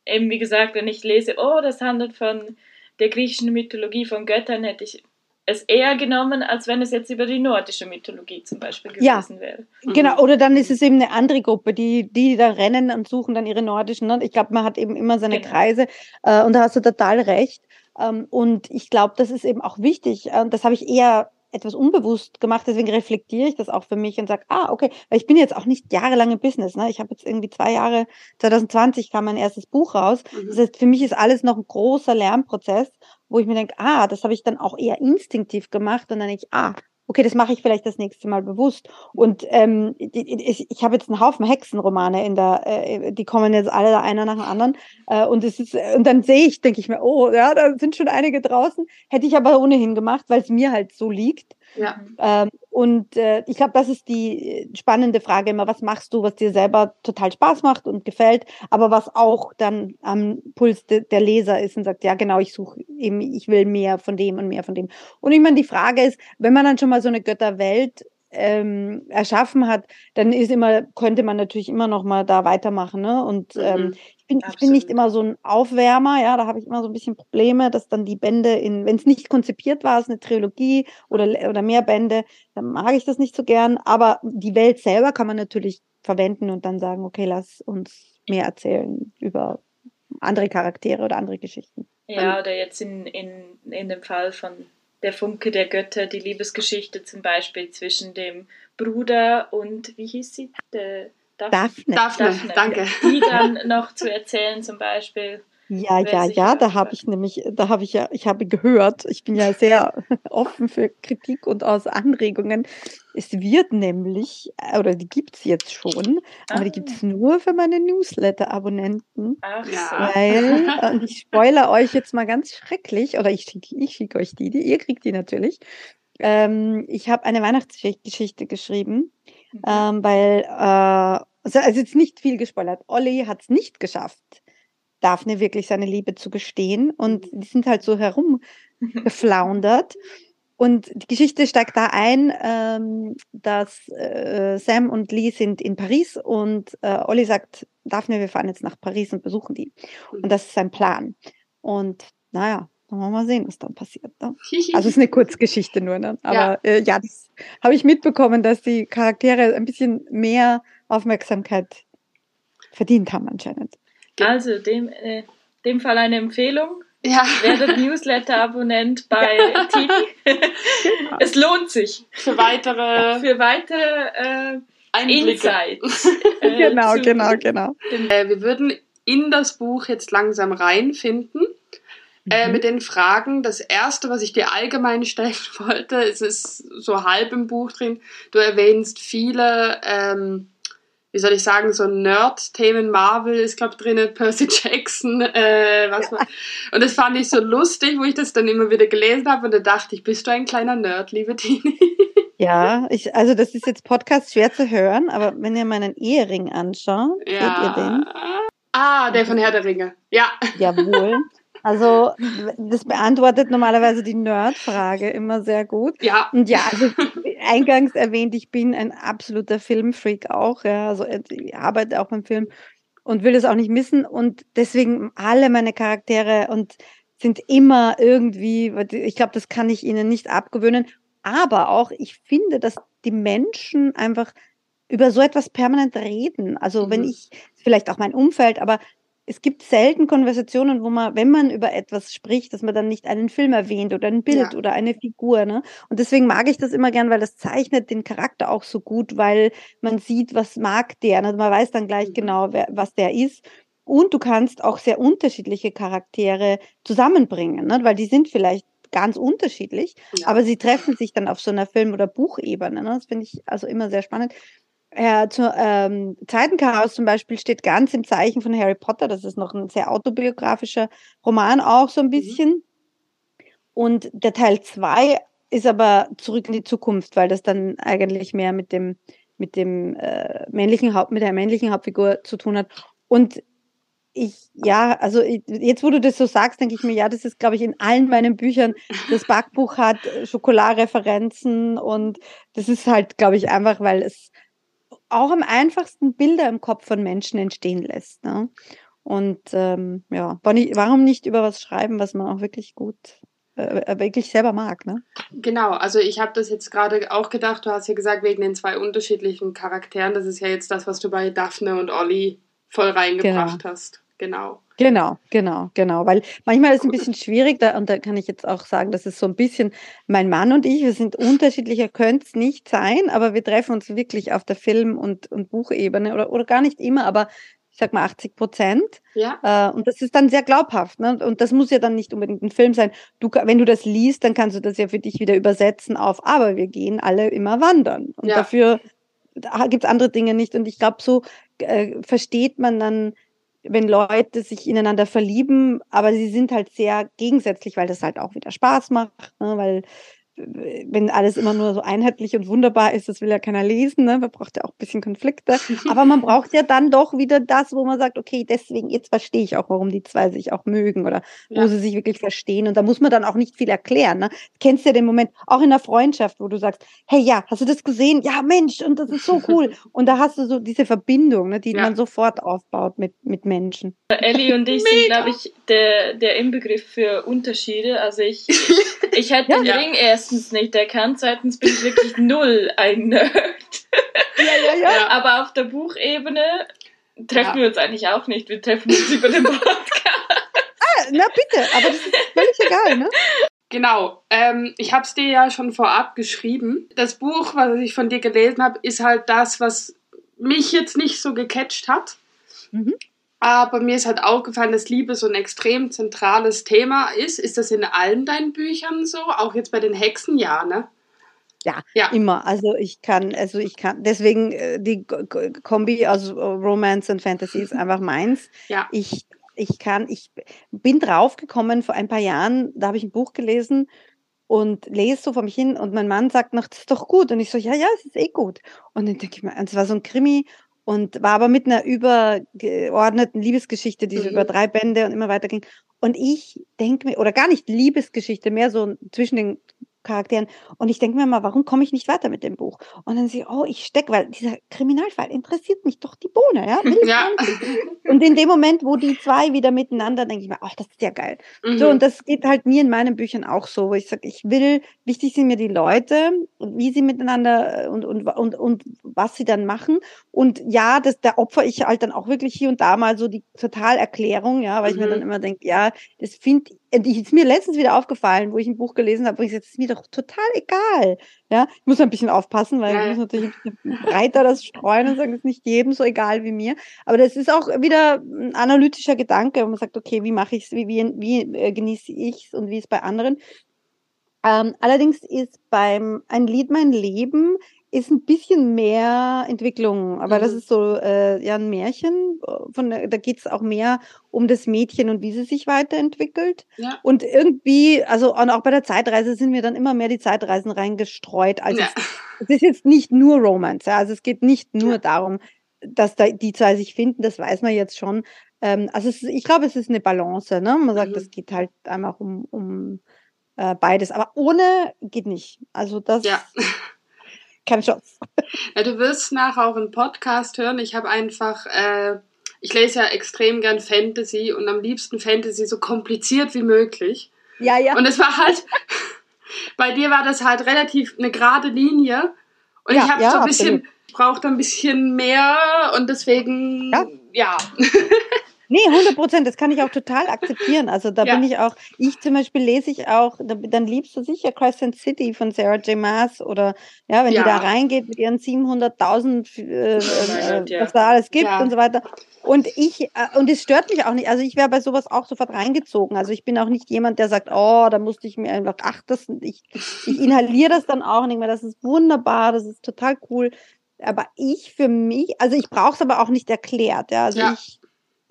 eben wie gesagt, wenn ich lese, oh, das handelt von der griechischen Mythologie von Göttern, hätte ich es eher genommen, als wenn es jetzt über die nordische Mythologie zum Beispiel gewesen ja, wäre. Mhm. Genau, oder dann ist es eben eine andere Gruppe, die, die da rennen und suchen dann ihre nordischen. Ne? Ich glaube, man hat eben immer seine genau. Kreise äh, und da hast du total recht. Ähm, und ich glaube, das ist eben auch wichtig. Äh, das habe ich eher etwas unbewusst gemacht, deswegen reflektiere ich das auch für mich und sage, ah, okay, weil ich bin jetzt auch nicht jahrelang im Business, ne? Ich habe jetzt irgendwie zwei Jahre, 2020 kam mein erstes Buch raus. Mhm. Das heißt, für mich ist alles noch ein großer Lernprozess wo ich mir denke, ah, das habe ich dann auch eher instinktiv gemacht und dann denke ich, ah, okay, das mache ich vielleicht das nächste Mal bewusst. Und ähm, ich, ich habe jetzt einen Haufen Hexenromane in der, äh, die kommen jetzt alle einer nach dem anderen. Äh, und es ist, und dann sehe ich, denke ich mir, oh, ja, da sind schon einige draußen. Hätte ich aber ohnehin gemacht, weil es mir halt so liegt. Ja. Ähm, und äh, ich glaube, das ist die spannende Frage immer, was machst du, was dir selber total Spaß macht und gefällt, aber was auch dann am Puls de, der Leser ist und sagt, ja genau, ich suche eben, ich will mehr von dem und mehr von dem. Und ich meine, die Frage ist, wenn man dann schon mal so eine Götterwelt ähm, erschaffen hat, dann ist immer, könnte man natürlich immer noch mal da weitermachen. Ne? Und ähm, mhm. ich, bin, ich bin nicht immer so ein Aufwärmer, ja, da habe ich immer so ein bisschen Probleme, dass dann die Bände in, wenn es nicht konzipiert war, ist eine Trilogie oder, oder mehr Bände, dann mag ich das nicht so gern. Aber die Welt selber kann man natürlich verwenden und dann sagen, okay, lass uns mehr erzählen über andere Charaktere oder andere Geschichten. Ja, oder jetzt in, in, in dem Fall von der Funke der Götter, die Liebesgeschichte zum Beispiel zwischen dem Bruder und, wie hieß sie? Der Daphne. Daphne, Daphne, danke. Die dann <laughs> noch zu erzählen zum Beispiel. Ja, ja, ja, da habe ich nämlich, da habe ich ja, ich habe gehört, ich bin ja sehr <laughs> offen für Kritik und aus Anregungen. Es wird nämlich, oder die gibt es jetzt schon, ah. aber die gibt es nur für meine Newsletter-Abonnenten. Ach ja. Weil, und <laughs> ich spoilere euch jetzt mal ganz schrecklich, oder ich schicke ich schick euch die, die, ihr kriegt die natürlich. Ähm, ich habe eine Weihnachtsgeschichte geschrieben, mhm. ähm, weil, äh, also jetzt nicht viel gespoilert. Olli hat es nicht geschafft Daphne wirklich seine Liebe zu gestehen. Und mhm. die sind halt so <laughs> herumgeflaundert. Und die Geschichte steigt da ein, ähm, dass äh, Sam und Lee sind in Paris und äh, Olli sagt, Daphne, wir fahren jetzt nach Paris und besuchen die. Und das ist sein Plan. Und naja, dann wollen wir mal sehen, was dann passiert. Ne? Also es ist <laughs> eine Kurzgeschichte nur, ne? aber ja, äh, ja das habe ich mitbekommen, dass die Charaktere ein bisschen mehr Aufmerksamkeit verdient haben anscheinend. Also, dem, äh, dem Fall eine Empfehlung. Ja. Werdet Newsletter-Abonnent <laughs> bei. Tini. es lohnt sich. Für weitere, für weitere äh, Insights. <laughs> Äh, genau, genau, genau. Äh, wir würden in das Buch jetzt langsam reinfinden. Äh, mhm. mit den Fragen. Das erste, was ich dir allgemein stellen <laughs> wollte, es ist so halb im Buch drin. Du erwähnst viele ähm, wie soll ich sagen, so Nerd-Themen Marvel ist, glaube ich, drin, Percy Jackson, äh, was man. Und das fand ich so lustig, wo ich das dann immer wieder gelesen habe und da dachte ich, bist du ein kleiner Nerd, liebe Tini? <laughs> Ja, ich, also das ist jetzt Podcast schwer zu hören, aber wenn ihr meinen Ehering anschaut, ja. seht ihr den? Ah, der von Herr der Ringe. Ja. Jawohl. Also das beantwortet normalerweise die Nerd-Frage immer sehr gut. Ja. Und ja, also eingangs erwähnt, ich bin ein absoluter Filmfreak auch. Ja, also ich arbeite auch beim Film und will es auch nicht missen. Und deswegen alle meine Charaktere und sind immer irgendwie, ich glaube, das kann ich ihnen nicht abgewöhnen. Aber auch, ich finde, dass die Menschen einfach über so etwas permanent reden. Also mhm. wenn ich, vielleicht auch mein Umfeld, aber es gibt selten Konversationen, wo man, wenn man über etwas spricht, dass man dann nicht einen Film erwähnt oder ein Bild ja. oder eine Figur. Ne? Und deswegen mag ich das immer gern, weil das zeichnet den Charakter auch so gut, weil man sieht, was mag der. Ne? Man weiß dann gleich mhm. genau, wer, was der ist. Und du kannst auch sehr unterschiedliche Charaktere zusammenbringen, ne? weil die sind vielleicht ganz unterschiedlich, ja. aber sie treffen sich dann auf so einer Film- oder Buchebene. Ne? Das finde ich also immer sehr spannend. Ja, zu, ähm, Zeitenchaos zum Beispiel steht ganz im Zeichen von Harry Potter. Das ist noch ein sehr autobiografischer Roman auch so ein mhm. bisschen. Mhm. Und der Teil 2 ist aber zurück in die Zukunft, weil das dann eigentlich mehr mit dem, mit dem äh, männlichen Haupt, mit der männlichen Hauptfigur zu tun hat. Und ich, ja, also jetzt, wo du das so sagst, denke ich mir, ja, das ist, glaube ich, in allen meinen Büchern. Das Backbuch hat Schokoladreferenzen und das ist halt, glaube ich, einfach, weil es auch am einfachsten Bilder im Kopf von Menschen entstehen lässt. Ne? Und ähm, ja, warum nicht über was schreiben, was man auch wirklich gut, äh, äh wirklich selber mag, ne? Genau, also ich habe das jetzt gerade auch gedacht, du hast ja gesagt, wegen den zwei unterschiedlichen Charakteren, das ist ja jetzt das, was du bei Daphne und Olli voll reingebracht genau. hast. Genau. Genau, genau, genau. Weil manchmal ist es ein bisschen schwierig, da, und da kann ich jetzt auch sagen, das ist so ein bisschen mein Mann und ich, wir sind unterschiedlicher, könnte es nicht sein, aber wir treffen uns wirklich auf der Film- und, und Buchebene oder, oder gar nicht immer, aber ich sag mal 80 Prozent. Ja. Äh, und das ist dann sehr glaubhaft. Ne? Und das muss ja dann nicht unbedingt ein Film sein. Du, wenn du das liest, dann kannst du das ja für dich wieder übersetzen auf, aber wir gehen alle immer wandern. Und ja. dafür gibt es andere Dinge nicht. Und ich glaube, so äh, versteht man dann wenn Leute sich ineinander verlieben, aber sie sind halt sehr gegensätzlich, weil das halt auch wieder Spaß macht, ne? weil wenn alles immer nur so einheitlich und wunderbar ist, das will ja keiner lesen, ne? man braucht ja auch ein bisschen Konflikte, <laughs> aber man braucht ja dann doch wieder das, wo man sagt, okay, deswegen, jetzt verstehe ich auch, warum die zwei sich auch mögen oder ja. wo sie sich wirklich verstehen und da muss man dann auch nicht viel erklären. Ne? Kennst ja den Moment, auch in der Freundschaft, wo du sagst, hey, ja, hast du das gesehen? Ja, Mensch, und das ist so <laughs> cool und da hast du so diese Verbindung, ne, die ja. man sofort aufbaut mit, mit Menschen. Ellie und ich sind, glaube ich, der, der Inbegriff für Unterschiede, also ich, ich, <laughs> ich hätte ja. den Ring erst erstens nicht erkannt, zweitens bin ich wirklich <laughs> null ein Nerd. Ja, ja, ja. Aber auf der Buchebene treffen ja. wir uns eigentlich auch nicht. Wir treffen uns über den Podcast. Ah, na bitte, aber das ist völlig egal, ne? Genau, ähm, ich habe es dir ja schon vorab geschrieben. Das Buch, was ich von dir gelesen habe, ist halt das, was mich jetzt nicht so gecatcht hat. Mhm. Aber mir ist halt aufgefallen, dass Liebe so ein extrem zentrales Thema ist. Ist das in allen deinen Büchern so? Auch jetzt bei den Hexen, ja, ne? Ja, ja, immer. Also ich kann, also ich kann, deswegen äh, die Kombi aus Romance und Fantasy ist einfach meins. <laughs> Ja. Ich, ich kann, ich bin draufgekommen vor ein paar Jahren, da habe ich ein Buch gelesen und lese so vor mich hin und mein Mann sagt noch, das ist doch gut. Und ich so, ja, ja, es ist eh gut. Und dann denke ich mir, es war so ein Krimi und war aber mit einer übergeordneten Liebesgeschichte, die mhm. über drei Bände und immer weiter ging. Und ich denke mir, oder gar nicht Liebesgeschichte, mehr so zwischen den Charakteren. Und ich denke mir mal, warum komme ich nicht weiter mit dem Buch? Und dann sehe ich, oh, ich stecke, weil dieser Kriminalfall interessiert mich doch die Bohne, ja? <laughs> ja. Und in dem Moment, wo die zwei wieder miteinander, denke ich mir, ach, das ist ja geil. Mhm. So, und das geht halt mir in meinen Büchern auch so, wo ich sage, ich will, wichtig sind mir die Leute, wie sie miteinander äh, und, und, und, und was sie dann machen. Und ja, das, da opfer ich halt dann auch wirklich hier und da mal so die Totalerklärung, ja, weil mhm. ich mir dann mhm. immer denke, ja, das finde ist mir letztens wieder aufgefallen, wo ich ein Buch gelesen habe, wo ich gesagt, das ist mir doch total egal. Ja, ich muss ein bisschen aufpassen, weil ja. ich muss natürlich ein bisschen breiter das streuen und sagen, es ist nicht jedem so egal wie mir. Aber das ist auch wieder ein analytischer Gedanke, wo man sagt, okay, wie mache ich es, wie, wie, wie äh, genieße ich es und wie ist bei anderen. Ähm, allerdings ist beim Ein Lied mein Leben ist ein bisschen mehr Entwicklung, aber mhm. das ist so äh, ja ein Märchen. Von da geht es auch mehr um das Mädchen und wie sie sich weiterentwickelt. Ja. Und irgendwie, also und auch bei der Zeitreise sind mir dann immer mehr die Zeitreisen reingestreut. Also ja. es, es, ist jetzt nicht nur Romance, ja? also es geht nicht nur ja. darum, dass da die zwei sich finden. Das weiß man jetzt schon. Ähm, also ist, ich glaube, es ist eine Balance. Ne? Man sagt, mhm. es geht halt einfach um um äh, beides, aber ohne geht nicht. Also das. Ja. Keine Chance. Ja, du wirst nachher auch einen Podcast hören. Ich habe einfach, äh, ich lese ja extrem gern Fantasy und am liebsten Fantasy so kompliziert wie möglich. Ja, ja. Und es war halt, <laughs> bei dir war das halt relativ eine gerade Linie. Und ja, ich habe ja, so ein bisschen, ich brauchte ein bisschen mehr und deswegen, ja. ja. <laughs> Nee, 100 Prozent, das kann ich auch total akzeptieren. Also da ja. bin ich auch, ich zum Beispiel lese ich auch, dann liebst du sicher Crescent City von Sarah J. Maas oder ja, wenn ja. die da reingeht mit ihren 700.000, äh, Gott, ja. was da alles gibt und so weiter. Und ich, äh, und es stört mich auch nicht. Also ich wäre bei sowas auch sofort reingezogen. Also ich bin auch nicht jemand, der sagt, oh, da musste ich mir einfach, ach, das, ich, ich inhaliere das dann auch nicht mehr. Das ist wunderbar, das ist total cool. Aber ich für mich, also ich brauche es aber auch nicht erklärt. Ja, also ich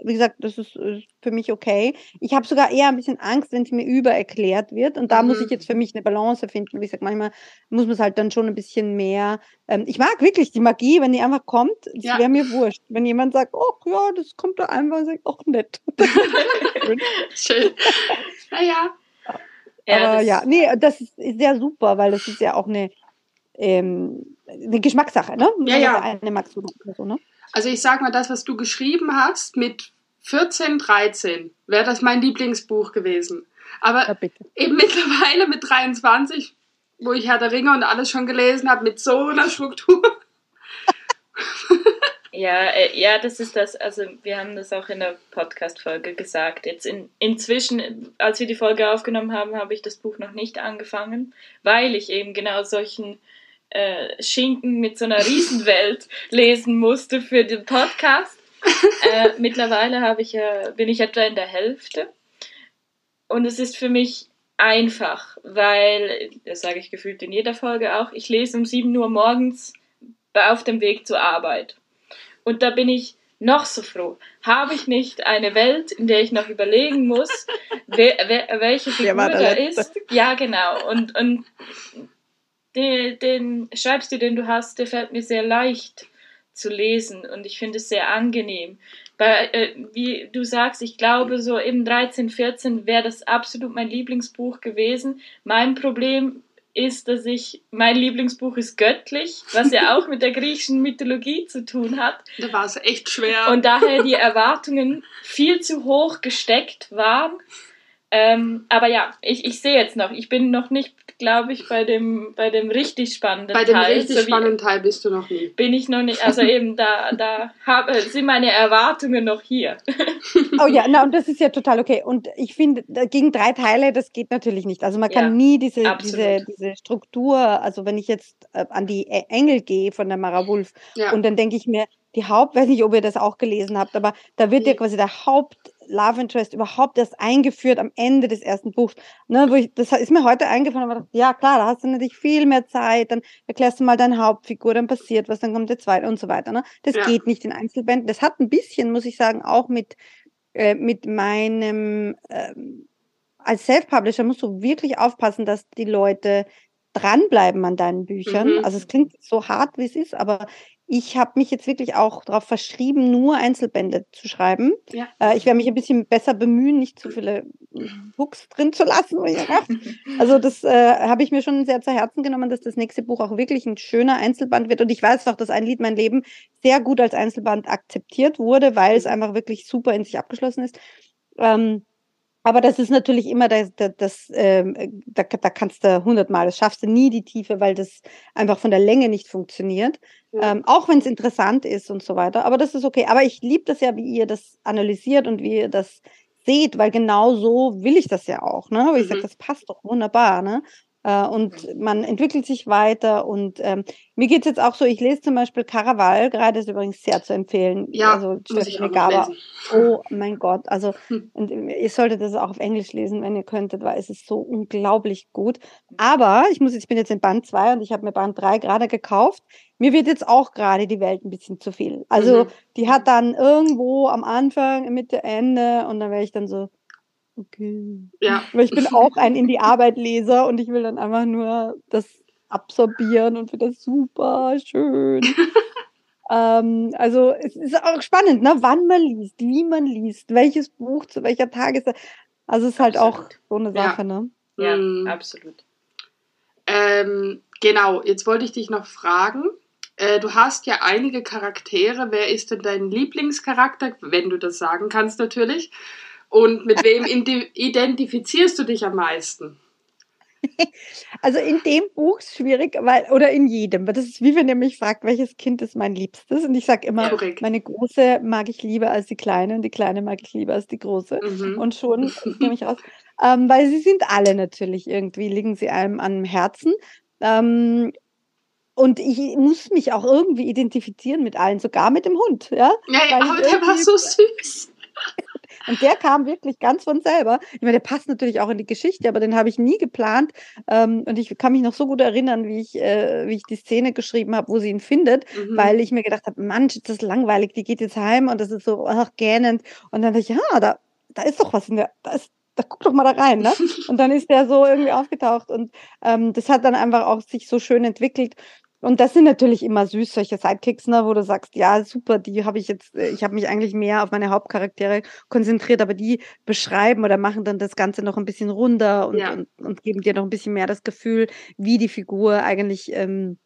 wie gesagt, das ist, für mich okay. Ich habe sogar eher ein bisschen Angst, wenn es mir übererklärt wird. Und da mhm. muss ich jetzt für mich eine Balance finden. Wie gesagt, manchmal muss man es halt dann schon ein bisschen mehr. Ähm, ich mag wirklich die Magie, wenn die einfach kommt. Das ja. wäre mir wurscht. Wenn jemand sagt, oh ja, das kommt da einfach, sage ich, ach nett. <laughs> Schön. Naja. Aber ja, nee, das ist sehr super, weil das ist ja auch eine, ähm, eine Geschmackssache, ne? Ja, ja. Eine magst du so, ne? Also ich sag mal, das, was du geschrieben hast mit 14, 13, wäre das mein Lieblingsbuch gewesen. Aber ja, eben mittlerweile mit 23, wo ich Herr der Ringe und alles schon gelesen habe, mit so einer Struktur. ja, äh, ja, das ist das. Also wir haben das auch in der Podcast-Folge gesagt. Jetzt in, inzwischen, als wir die Folge aufgenommen haben, habe ich das Buch noch nicht angefangen, weil ich eben genau solchen äh, Schinken mit so einer Riesenwelt <laughs> lesen musste für den Podcast. <laughs> Äh, mittlerweile habe ich, äh, bin ich etwa in der Hälfte. Und es ist für mich einfach, weil, das sage ich gefühlt in jeder Folge auch, ich lese um 7 Uhr morgens auf dem Weg zur Arbeit. Und da bin ich noch so froh. Habe ich nicht eine Welt, in der ich noch überlegen muss, <laughs> wer, wer, welche Figur da ist? Ja, genau. Und, und den, den Schreibstil, den du hast, der fällt mir sehr leicht zu lesen und ich finde es sehr angenehm. Bei, äh, wie du sagst, ich glaube, so im 13, 14 wäre das absolut mein Lieblingsbuch gewesen. Mein Problem ist, dass ich, mein Lieblingsbuch ist göttlich, was ja auch mit der griechischen Mythologie zu tun hat. Da war es echt schwer. Und daher die Erwartungen viel zu hoch gesteckt waren. Ähm, aber ja, ich, ich sehe jetzt noch, ich bin noch nicht glaube ich, bei dem, bei dem richtig spannenden Teil. Bei dem Teil, richtig so spannenden Teil bist du noch nie. Bin ich noch nicht, also eben da, da habe, sind meine Erwartungen noch hier. <laughs> oh ja, na, und das ist ja total okay. Und ich finde, gegen drei Teile, das geht natürlich nicht. Also man kann ja, nie diese, diese, diese Struktur, also wenn ich jetzt äh, an die Engel gehe von der Mara Wolf ja. und dann denke ich mir, die Haupt, weiß nicht, ob ihr das auch gelesen habt, aber da wird ja quasi der Haupt Love Interest überhaupt erst eingeführt am Ende des ersten Buchs. Ne, wo ich, das ist mir heute eingefallen, aber ja klar, da hast du natürlich viel mehr Zeit, dann erklärst du mal deine Hauptfigur, dann passiert was, dann kommt der zweite und so weiter. Ne? Das ja. geht nicht in Einzelbänden. Das hat ein bisschen, muss ich sagen, auch mit, äh, mit meinem, ähm, als Self-Publisher musst du wirklich aufpassen, dass die Leute dranbleiben an deinen Büchern. Mhm. Also es klingt so hart, wie es ist, aber ich habe mich jetzt wirklich auch darauf verschrieben, nur Einzelbände zu schreiben. Ja. Äh, ich werde mich ein bisschen besser bemühen, nicht zu viele Books drin zu lassen. also das äh, habe ich mir schon sehr zu Herzen genommen, dass das nächste Buch auch wirklich ein schöner Einzelband wird. Und ich weiß auch, dass ein Lied mein Leben sehr gut als Einzelband akzeptiert wurde, weil es einfach wirklich super in sich abgeschlossen ist. Ähm, aber das ist natürlich immer das, das, das ähm, da, da kannst du hundertmal, das schaffst du nie die Tiefe, weil das einfach von der Länge nicht funktioniert. Ja. Ähm, auch wenn es interessant ist und so weiter. Aber das ist okay. Aber ich liebe das ja, wie ihr das analysiert und wie ihr das seht, weil genau so will ich das ja auch. Ne? Weil ich mhm. sage, das passt doch wunderbar. Ne? Äh, und man entwickelt sich weiter. Und ähm, mir geht es jetzt auch so, ich lese zum Beispiel Caraval, gerade ist übrigens sehr zu empfehlen. Ja, also muss ich auch Gaba. Oh mein Gott, also hm. und ihr solltet das auch auf Englisch lesen, wenn ihr könntet, weil es ist so unglaublich gut. Aber ich muss jetzt, ich bin jetzt in Band 2 und ich habe mir Band 3 gerade gekauft. Mir wird jetzt auch gerade die Welt ein bisschen zu viel. Also mhm. die hat dann irgendwo am Anfang, Mitte, Ende und dann wäre ich dann so, Okay. Ja. Weil ich bin <laughs> auch ein in die Arbeit Leser und ich will dann einfach nur das absorbieren und finde das super schön. <laughs> ähm, also es ist auch spannend, ne? wann man liest, wie man liest, welches Buch zu welcher Tageszeit. Also es ist halt absolut. auch so eine Sache, ja. ne? Ja, mhm. absolut. Ähm, genau, jetzt wollte ich dich noch fragen. Äh, du hast ja einige Charaktere. Wer ist denn dein Lieblingscharakter? Wenn du das sagen kannst, natürlich. Und mit wem identifizierst du dich am meisten? <laughs> Also in dem Buch ist schwierig, weil, oder in jedem, weil das ist wie wenn ihr mich fragt, welches Kind ist mein Liebstes? Und ich sage immer, ja, meine große mag ich lieber als die kleine und die kleine mag ich lieber als die große. Mhm. Und schon nehme ich aus. Ähm, weil sie sind alle natürlich irgendwie, liegen sie einem am Herzen. Ähm, und ich muss mich auch irgendwie identifizieren mit allen, sogar mit dem Hund. Ja, ja aber der war so süß. Und der kam wirklich ganz von selber. Ich meine, der passt natürlich auch in die Geschichte, aber den habe ich nie geplant. Ähm, und ich kann mich noch so gut erinnern, wie ich, äh, wie ich die Szene geschrieben habe, wo sie ihn findet, mhm. weil ich mir gedacht habe, Mann, ist das langweilig, die geht jetzt heim und das ist so ach, gähnend. Und dann dachte ich, ja, da, da ist doch was in der, da ist da guck doch mal da rein, ne? <laughs> Und dann ist der so irgendwie aufgetaucht und ähm, das hat dann einfach auch sich so schön entwickelt. Und das sind natürlich immer süß, solche Sidekicks, ne, wo du sagst, ja, super, die habe ich jetzt, äh, ich habe mich eigentlich mehr auf meine Hauptcharaktere konzentriert, aber die beschreiben oder machen dann das Ganze noch ein bisschen runder und, ja. und, und, geben dir noch ein bisschen mehr das Gefühl, wie die Figur eigentlich ähm,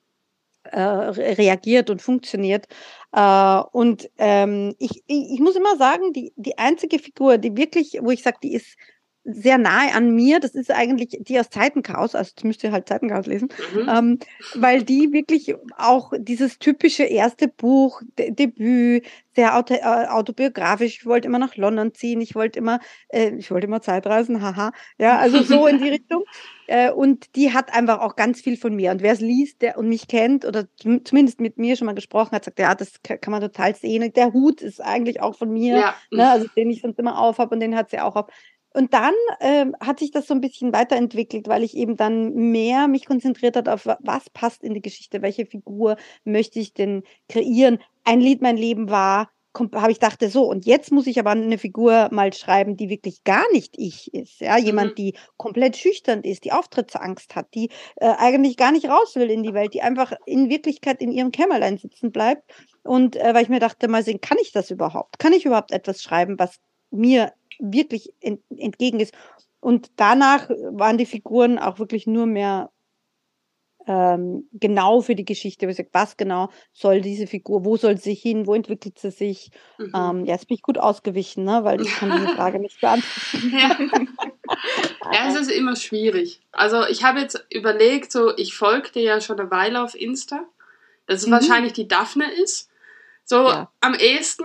äh, reagiert und funktioniert. Äh, und ähm, ich, ich, ich muss immer sagen, die, die einzige Figur, die wirklich, wo ich sage, die ist sehr nahe an mir. Das ist eigentlich die aus Zeitenchaos, also das müsst ihr halt Zeitenchaos lesen, mhm. ähm, weil die wirklich auch dieses typische erste Buch, De Debüt, sehr auto, äh, autobiografisch. Ich wollte immer nach London ziehen, ich wollte immer, äh, ich wollte immer Zeitreisen, haha. Ja, also so in die <laughs> Richtung. Äh, und die hat einfach auch ganz viel von mir. Und wer es liest der, und mich kennt oder zumindest mit mir schon mal gesprochen hat, sagt, ja, das kann man total sehen. Der Hut ist eigentlich auch von mir, ja. ne, also den ich sonst immer aufhab und den hat sie auch auf. Und dann ähm, hat sich das so ein bisschen weiterentwickelt, weil ich eben dann mehr mich konzentriert hat auf, was passt in die Geschichte, welche Figur möchte ich denn kreieren. Ein Lied, mein Leben war, habe ich dachte so, und jetzt muss ich aber eine Figur mal schreiben, die wirklich gar nicht ich ist. Ja, jemand, mhm. die komplett schüchtern ist, die Auftrittsangst hat, die äh, eigentlich gar nicht raus will in die Welt, die einfach in Wirklichkeit in ihrem Kämmerlein sitzen bleibt. Und äh, weil ich mir dachte, mal sehen, kann ich das überhaupt? Kann ich überhaupt etwas schreiben, was mir wirklich ent, entgegen ist. Und danach waren die Figuren auch wirklich nur mehr ähm, genau für die Geschichte. Ich sage, was genau soll diese Figur, wo soll sie hin, wo entwickelt sie sich? Mhm. Ähm, ja, jetzt bin ich gut ausgewichen, ne? weil ich kann diese <laughs> Frage nicht beantworten. Ja. ja, es ist immer schwierig. Also ich habe jetzt überlegt, so ich folgte ja schon eine Weile auf Insta, dass es mhm. wahrscheinlich die Daphne ist. So ja. am ehesten.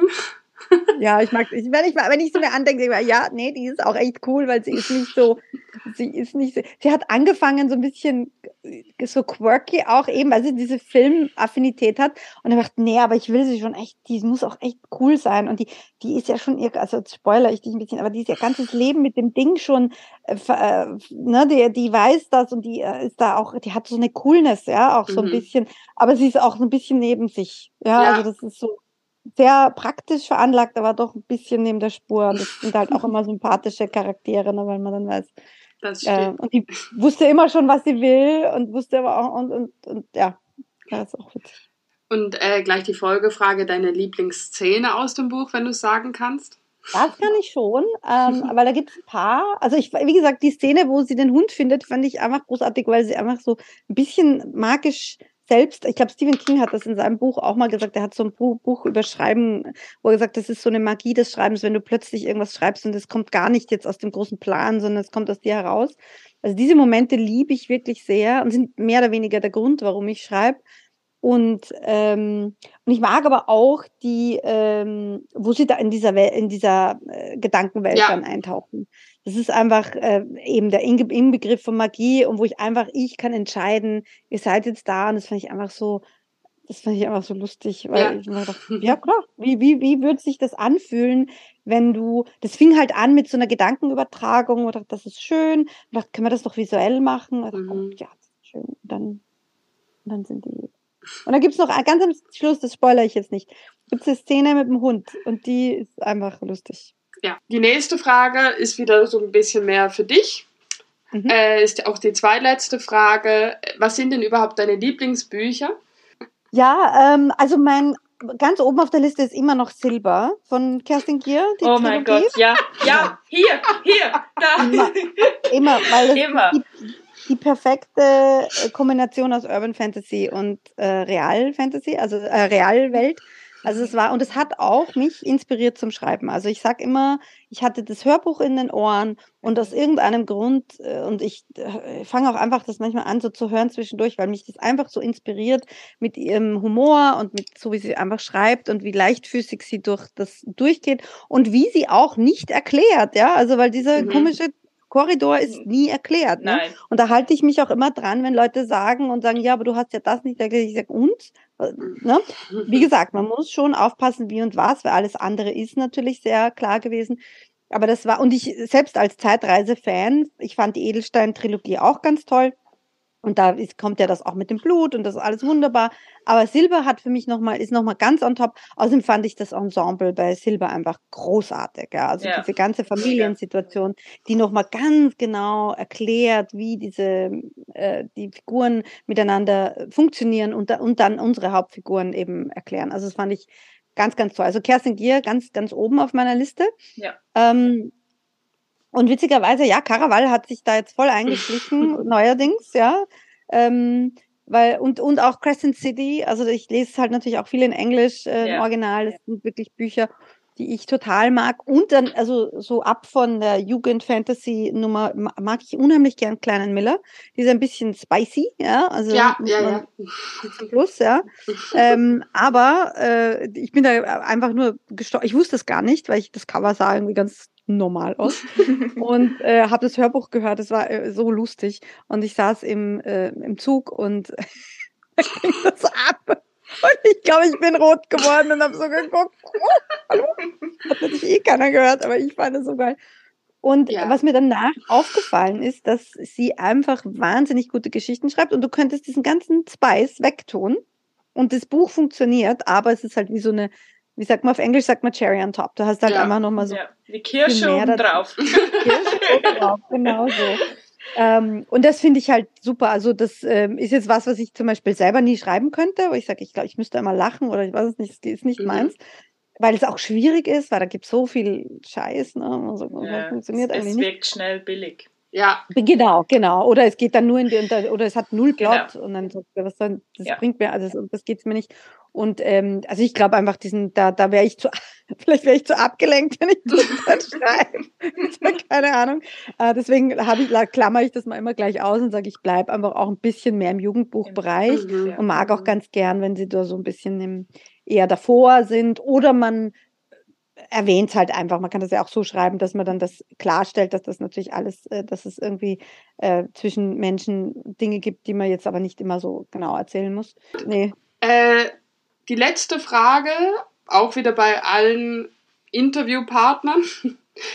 Ja, ich mag, ich, wenn ich, wenn ich so mir andenke, denke ich, ja, nee, die ist auch echt cool, weil sie ist nicht so, sie ist nicht so, sie hat angefangen so ein bisschen so quirky auch eben, weil sie diese Filmaffinität hat. Und er dachte, nee, aber ich will sie schon echt, die muss auch echt cool sein. Und die, die ist ja schon ihr, also spoiler ich dich ein bisschen, aber die ist ihr ganzes Leben mit dem Ding schon, äh, äh, ne, die, die weiß das und die äh, ist da auch, die hat so eine Coolness, ja, auch so mhm. ein bisschen, aber sie ist auch so ein bisschen neben sich. Ja, ja. also das ist so sehr praktisch veranlagt, aber doch ein bisschen neben der Spur. Und das sind halt auch immer sympathische Charaktere, ne, weil man dann weiß, das stimmt. Äh, und die wusste immer schon, was sie will und wusste aber auch, und, und, und ja, das ist auch witzig. Und äh, gleich die Folgefrage, deine Lieblingsszene aus dem Buch, wenn du es sagen kannst? Das kann ich schon, ähm, <laughs> weil da gibt es ein paar. Also ich, wie gesagt, die Szene, wo sie den Hund findet, fand ich einfach großartig, weil sie einfach so ein bisschen magisch selbst, ich glaube, Stephen King hat das in seinem Buch auch mal gesagt, er hat so ein Buch über Schreiben, wo er gesagt, das ist so eine Magie des Schreibens, wenn du plötzlich irgendwas schreibst und es kommt gar nicht jetzt aus dem großen Plan, sondern es kommt aus dir heraus. Also diese Momente liebe ich wirklich sehr und sind mehr oder weniger der Grund, warum ich schreibe. Und, ähm, und ich mag aber auch die, ähm, wo sie da in dieser Welt, in dieser äh, Gedankenwelt ja. dann eintauchen. Das ist einfach äh, eben der Inbegriff von Magie und wo ich einfach, ich kann entscheiden, ihr seid jetzt da und das fand ich einfach so, das fand ich einfach so lustig, weil ja. ich mir dachte, <laughs> ja klar, wie, wie, wie würde sich das anfühlen, wenn du, das fing halt an mit so einer Gedankenübertragung, und dachte, das ist schön, und dachte, können wir das doch visuell machen? Dachte, mhm. ja, das ist schön. Und dann, und dann sind die. Und dann gibt's noch ganz am Schluss, das spoilere ich jetzt nicht, gibt's eine Szene mit dem Hund und die ist einfach lustig. Ja, die nächste Frage ist wieder so ein bisschen mehr für dich. Mhm. Äh, ist auch die zweitletzte Frage. Was sind denn überhaupt deine Lieblingsbücher? Ja, ähm, also mein ganz oben auf der Liste ist immer noch Silber von Kerstin Gier. oh Trilogie. mein Gott, ja, ja, hier, hier, da. Immer, immer weil immer. Die, die, perfekte äh, Kombination aus Urban Fantasy und äh, Real Fantasy, also äh, Realwelt. Also es war, und es hat auch mich inspiriert zum Schreiben. Also ich sag immer, ich hatte das Hörbuch in den Ohren und aus irgendeinem Grund, äh, und ich äh, fange auch einfach das manchmal an, so zu hören zwischendurch, weil mich das einfach so inspiriert mit ihrem Humor und mit so wie sie einfach schreibt und wie leichtfüßig sie durch das durchgeht und wie sie auch nicht erklärt, ja. Also weil dieser mhm. komische Korridor ist nie erklärt. Ne? Nein. Und da halte ich mich auch immer dran, wenn Leute sagen und sagen, ja, aber du hast ja das nicht erklärt. Ich sage, und? Ne? Wie gesagt, man muss schon aufpassen, wie und was, weil alles andere ist natürlich sehr klar gewesen. Aber das war, und ich selbst als Zeitreise-Fan, ich fand die Edelstein-Trilogie auch ganz toll. Und da ist, kommt ja das auch mit dem Blut und das ist alles wunderbar. Aber Silber hat für mich nochmal, ist nochmal ganz on top. Außerdem fand ich das Ensemble bei Silber einfach großartig. Ja. Also ja. diese ganze Familiensituation, die nochmal ganz genau erklärt, wie diese, äh, die Figuren miteinander funktionieren und, und dann unsere Hauptfiguren eben erklären. Also das fand ich ganz, ganz toll. Also Kerstin Gier ganz, ganz oben auf meiner Liste. Ja. Ähm, und witzigerweise, ja, Caraval hat sich da jetzt voll eingeschlichen, <laughs> neuerdings, ja. Ähm, weil, und, und auch Crescent City, also ich lese es halt natürlich auch viel in Englisch äh, ja. Original, das sind wirklich Bücher, die ich total mag. Und dann, also so ab von der Jugend-Fantasy-Nummer mag ich unheimlich gern Kleinen Miller. Die ist ein bisschen spicy, ja. Also ja, ja, ja. Plus, ja. ähm, aber äh, ich bin da einfach nur gestorben. Ich wusste es gar nicht, weil ich das Cover sah irgendwie ganz normal aus <laughs> und äh, habe das Hörbuch gehört. Es war äh, so lustig und ich saß im, äh, im Zug und <laughs> ging das ab. Und ich glaube, ich bin rot geworden und habe so geguckt. Oh, hallo? Hat natürlich eh keiner gehört, aber ich fand es so geil. Und ja. was mir danach aufgefallen ist, dass sie einfach wahnsinnig gute Geschichten schreibt und du könntest diesen ganzen Spice wegtun und das Buch funktioniert, aber es ist halt wie so eine wie sagt man auf Englisch, sagt man Cherry on top. Du hast halt ja. einfach nochmal so. Ja. Die Kirsche oben drauf. <laughs> Kirsche oben drauf, genau so. Ähm, und das finde ich halt super. Also das ähm, ist jetzt was, was ich zum Beispiel selber nie schreiben könnte, wo ich sage, ich glaube, ich müsste immer lachen oder ich weiß es nicht, es ist nicht mhm. meins. Weil es auch schwierig ist, weil da gibt es so viel Scheiß, ne? Also, ja, funktioniert es, eigentlich es wirkt schnell billig. Ja. Genau, genau. Oder es geht dann nur in die, oder es hat null Plot genau. und dann was dann, das ja. bringt mir, also das, das geht's mir nicht. Und ähm, also ich glaube einfach, diesen, da, da wäre ich zu, <laughs> vielleicht wäre ich zu abgelenkt, wenn ich das <laughs> schreibe. <laughs> Keine Ahnung. Äh, deswegen habe ich, klammer ich das mal immer gleich aus und sage, ich bleibe einfach auch ein bisschen mehr im Jugendbuchbereich mhm, und mag auch ganz gern, wenn sie da so ein bisschen im, eher davor sind oder man erwähnt es halt einfach. Man kann das ja auch so schreiben, dass man dann das klarstellt, dass das natürlich alles, äh, dass es irgendwie äh, zwischen Menschen Dinge gibt, die man jetzt aber nicht immer so genau erzählen muss. Nee. Äh, die letzte Frage, auch wieder bei allen Interviewpartnern.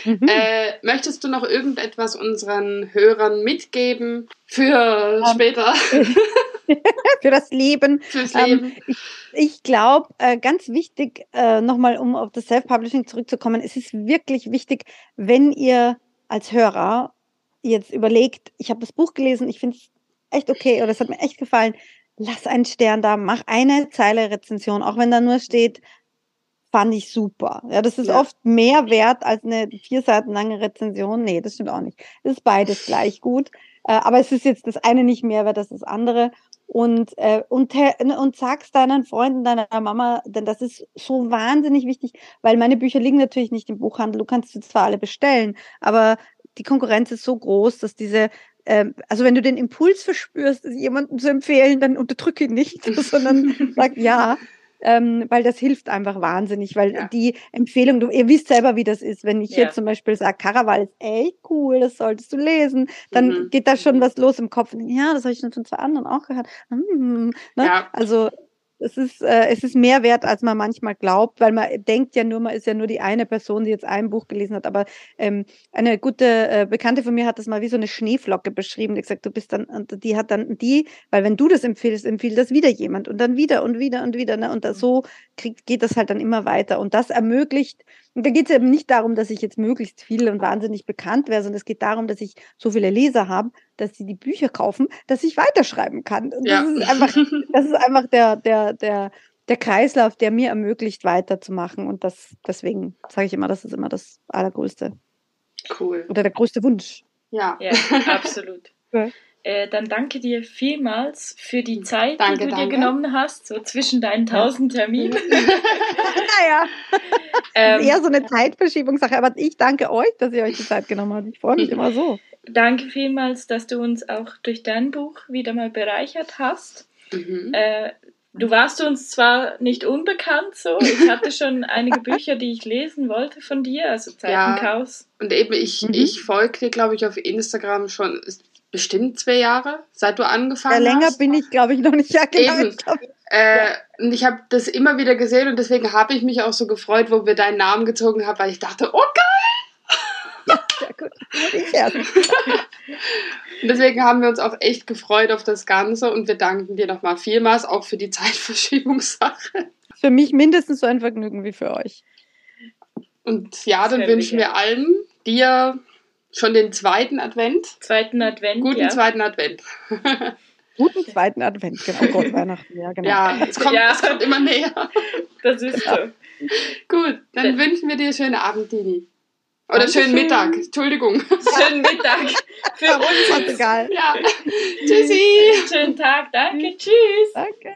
Mhm. Äh, möchtest du noch irgendetwas unseren Hörern mitgeben für um, später? <laughs> für das Leben. Fürs Leben. Ähm, ich, ich glaube, äh, ganz wichtig, äh, nochmal um auf das Self-Publishing zurückzukommen, es ist wirklich wichtig, wenn ihr als Hörer jetzt überlegt, ich habe das Buch gelesen, ich finde es echt okay oder es hat mir echt gefallen, lass einen Stern da, mach eine Zeile Rezension, auch wenn da nur steht, fand ich super. Ja, das ist ja. oft mehr wert als eine vier Seiten lange Rezension. Nee, das stimmt auch nicht. Das ist beides gleich gut. Äh, aber es ist jetzt das eine nicht mehr wert als das andere und, äh, und, und sag's deinen Freunden, deiner Mama, denn das ist so wahnsinnig wichtig, weil meine Bücher liegen natürlich nicht im Buchhandel. Du kannst sie zwar alle bestellen, aber die Konkurrenz ist so groß, dass diese ähm, also wenn du den Impuls verspürst, jemanden zu empfehlen, dann unterdrücke ihn nicht, <laughs> sondern sag ja, ähm, weil das hilft einfach wahnsinnig, weil ja. die Empfehlung, du, ihr wisst selber, wie das ist, wenn ich ja. jetzt zum Beispiel sage, Caraval ist echt cool, das solltest du lesen, dann mhm. geht da schon was los im Kopf. Ja, das habe ich schon von zwei anderen auch gehört. Hm, ne? ja. Also es ist, äh, es ist mehr wert, als man manchmal glaubt, weil man denkt ja nur, man ist ja nur die eine Person, die jetzt ein Buch gelesen hat. Aber ähm, eine gute äh, Bekannte von mir hat das mal wie so eine Schneeflocke beschrieben. Die gesagt, du bist dann, und die hat dann die, weil wenn du das empfiehlst, empfiehlt das wieder jemand und dann wieder und wieder und wieder. Ne? Und das, so kriegt, geht das halt dann immer weiter. Und das ermöglicht und da geht es eben nicht darum, dass ich jetzt möglichst viel und wahnsinnig bekannt wäre, sondern es geht darum, dass ich so viele Leser habe, dass sie die Bücher kaufen, dass ich weiterschreiben kann. Und ja. das ist einfach, das ist einfach der, der, der, der Kreislauf, der mir ermöglicht, weiterzumachen. Und das, deswegen sage ich immer, das ist immer das Allergrößte. Cool. Oder der größte Wunsch. Ja, ja absolut. Ja. Äh, dann danke dir vielmals für die Zeit, danke, die du danke. dir genommen hast, so zwischen deinen tausend Terminen. <laughs> naja, ähm, eher so eine Zeitverschiebungssache, aber ich danke euch, dass ihr euch die Zeit genommen habt. Ich freue mich immer so. Danke vielmals, dass du uns auch durch dein Buch wieder mal bereichert hast. Mhm. Äh, du warst uns zwar nicht unbekannt so, ich hatte schon <laughs> einige Bücher, die ich lesen wollte von dir, also Zeitenchaos. Ja, und eben ich, mhm. ich folge dir, glaube ich, auf Instagram schon bestimmt zwei Jahre, seit du angefangen hast. Ja, länger hast. bin ich, glaube ich, noch nicht. Ja, genau. Eben. Ich äh, ja. Und ich habe das immer wieder gesehen und deswegen habe ich mich auch so gefreut, wo wir deinen Namen gezogen haben, weil ich dachte, oh geil! Ja, sehr gut. und deswegen haben wir uns auch echt gefreut auf das Ganze und wir danken dir nochmal vielmals auch für die Zeitverschiebungssache. Für mich mindestens so ein Vergnügen wie für euch. Und ja, dann wünschen wir allen dir Schon den zweiten Advent? Zweiten Advent. Guten ja. zweiten Advent. <laughs> Guten zweiten Advent, genau. Gott, <laughs> Weihnachten, ja, genau. Ja, es kommt, ja. es kommt immer näher. Das ist so. Gut, dann ja. wünschen wir dir schönen Abend, Dini. Oder Dankeschön. schönen Mittag, Entschuldigung. Schönen Mittag. Für <laughs> uns ist egal. Ja. Tschüssi. Schönen Tag, danke, tschüss. Danke.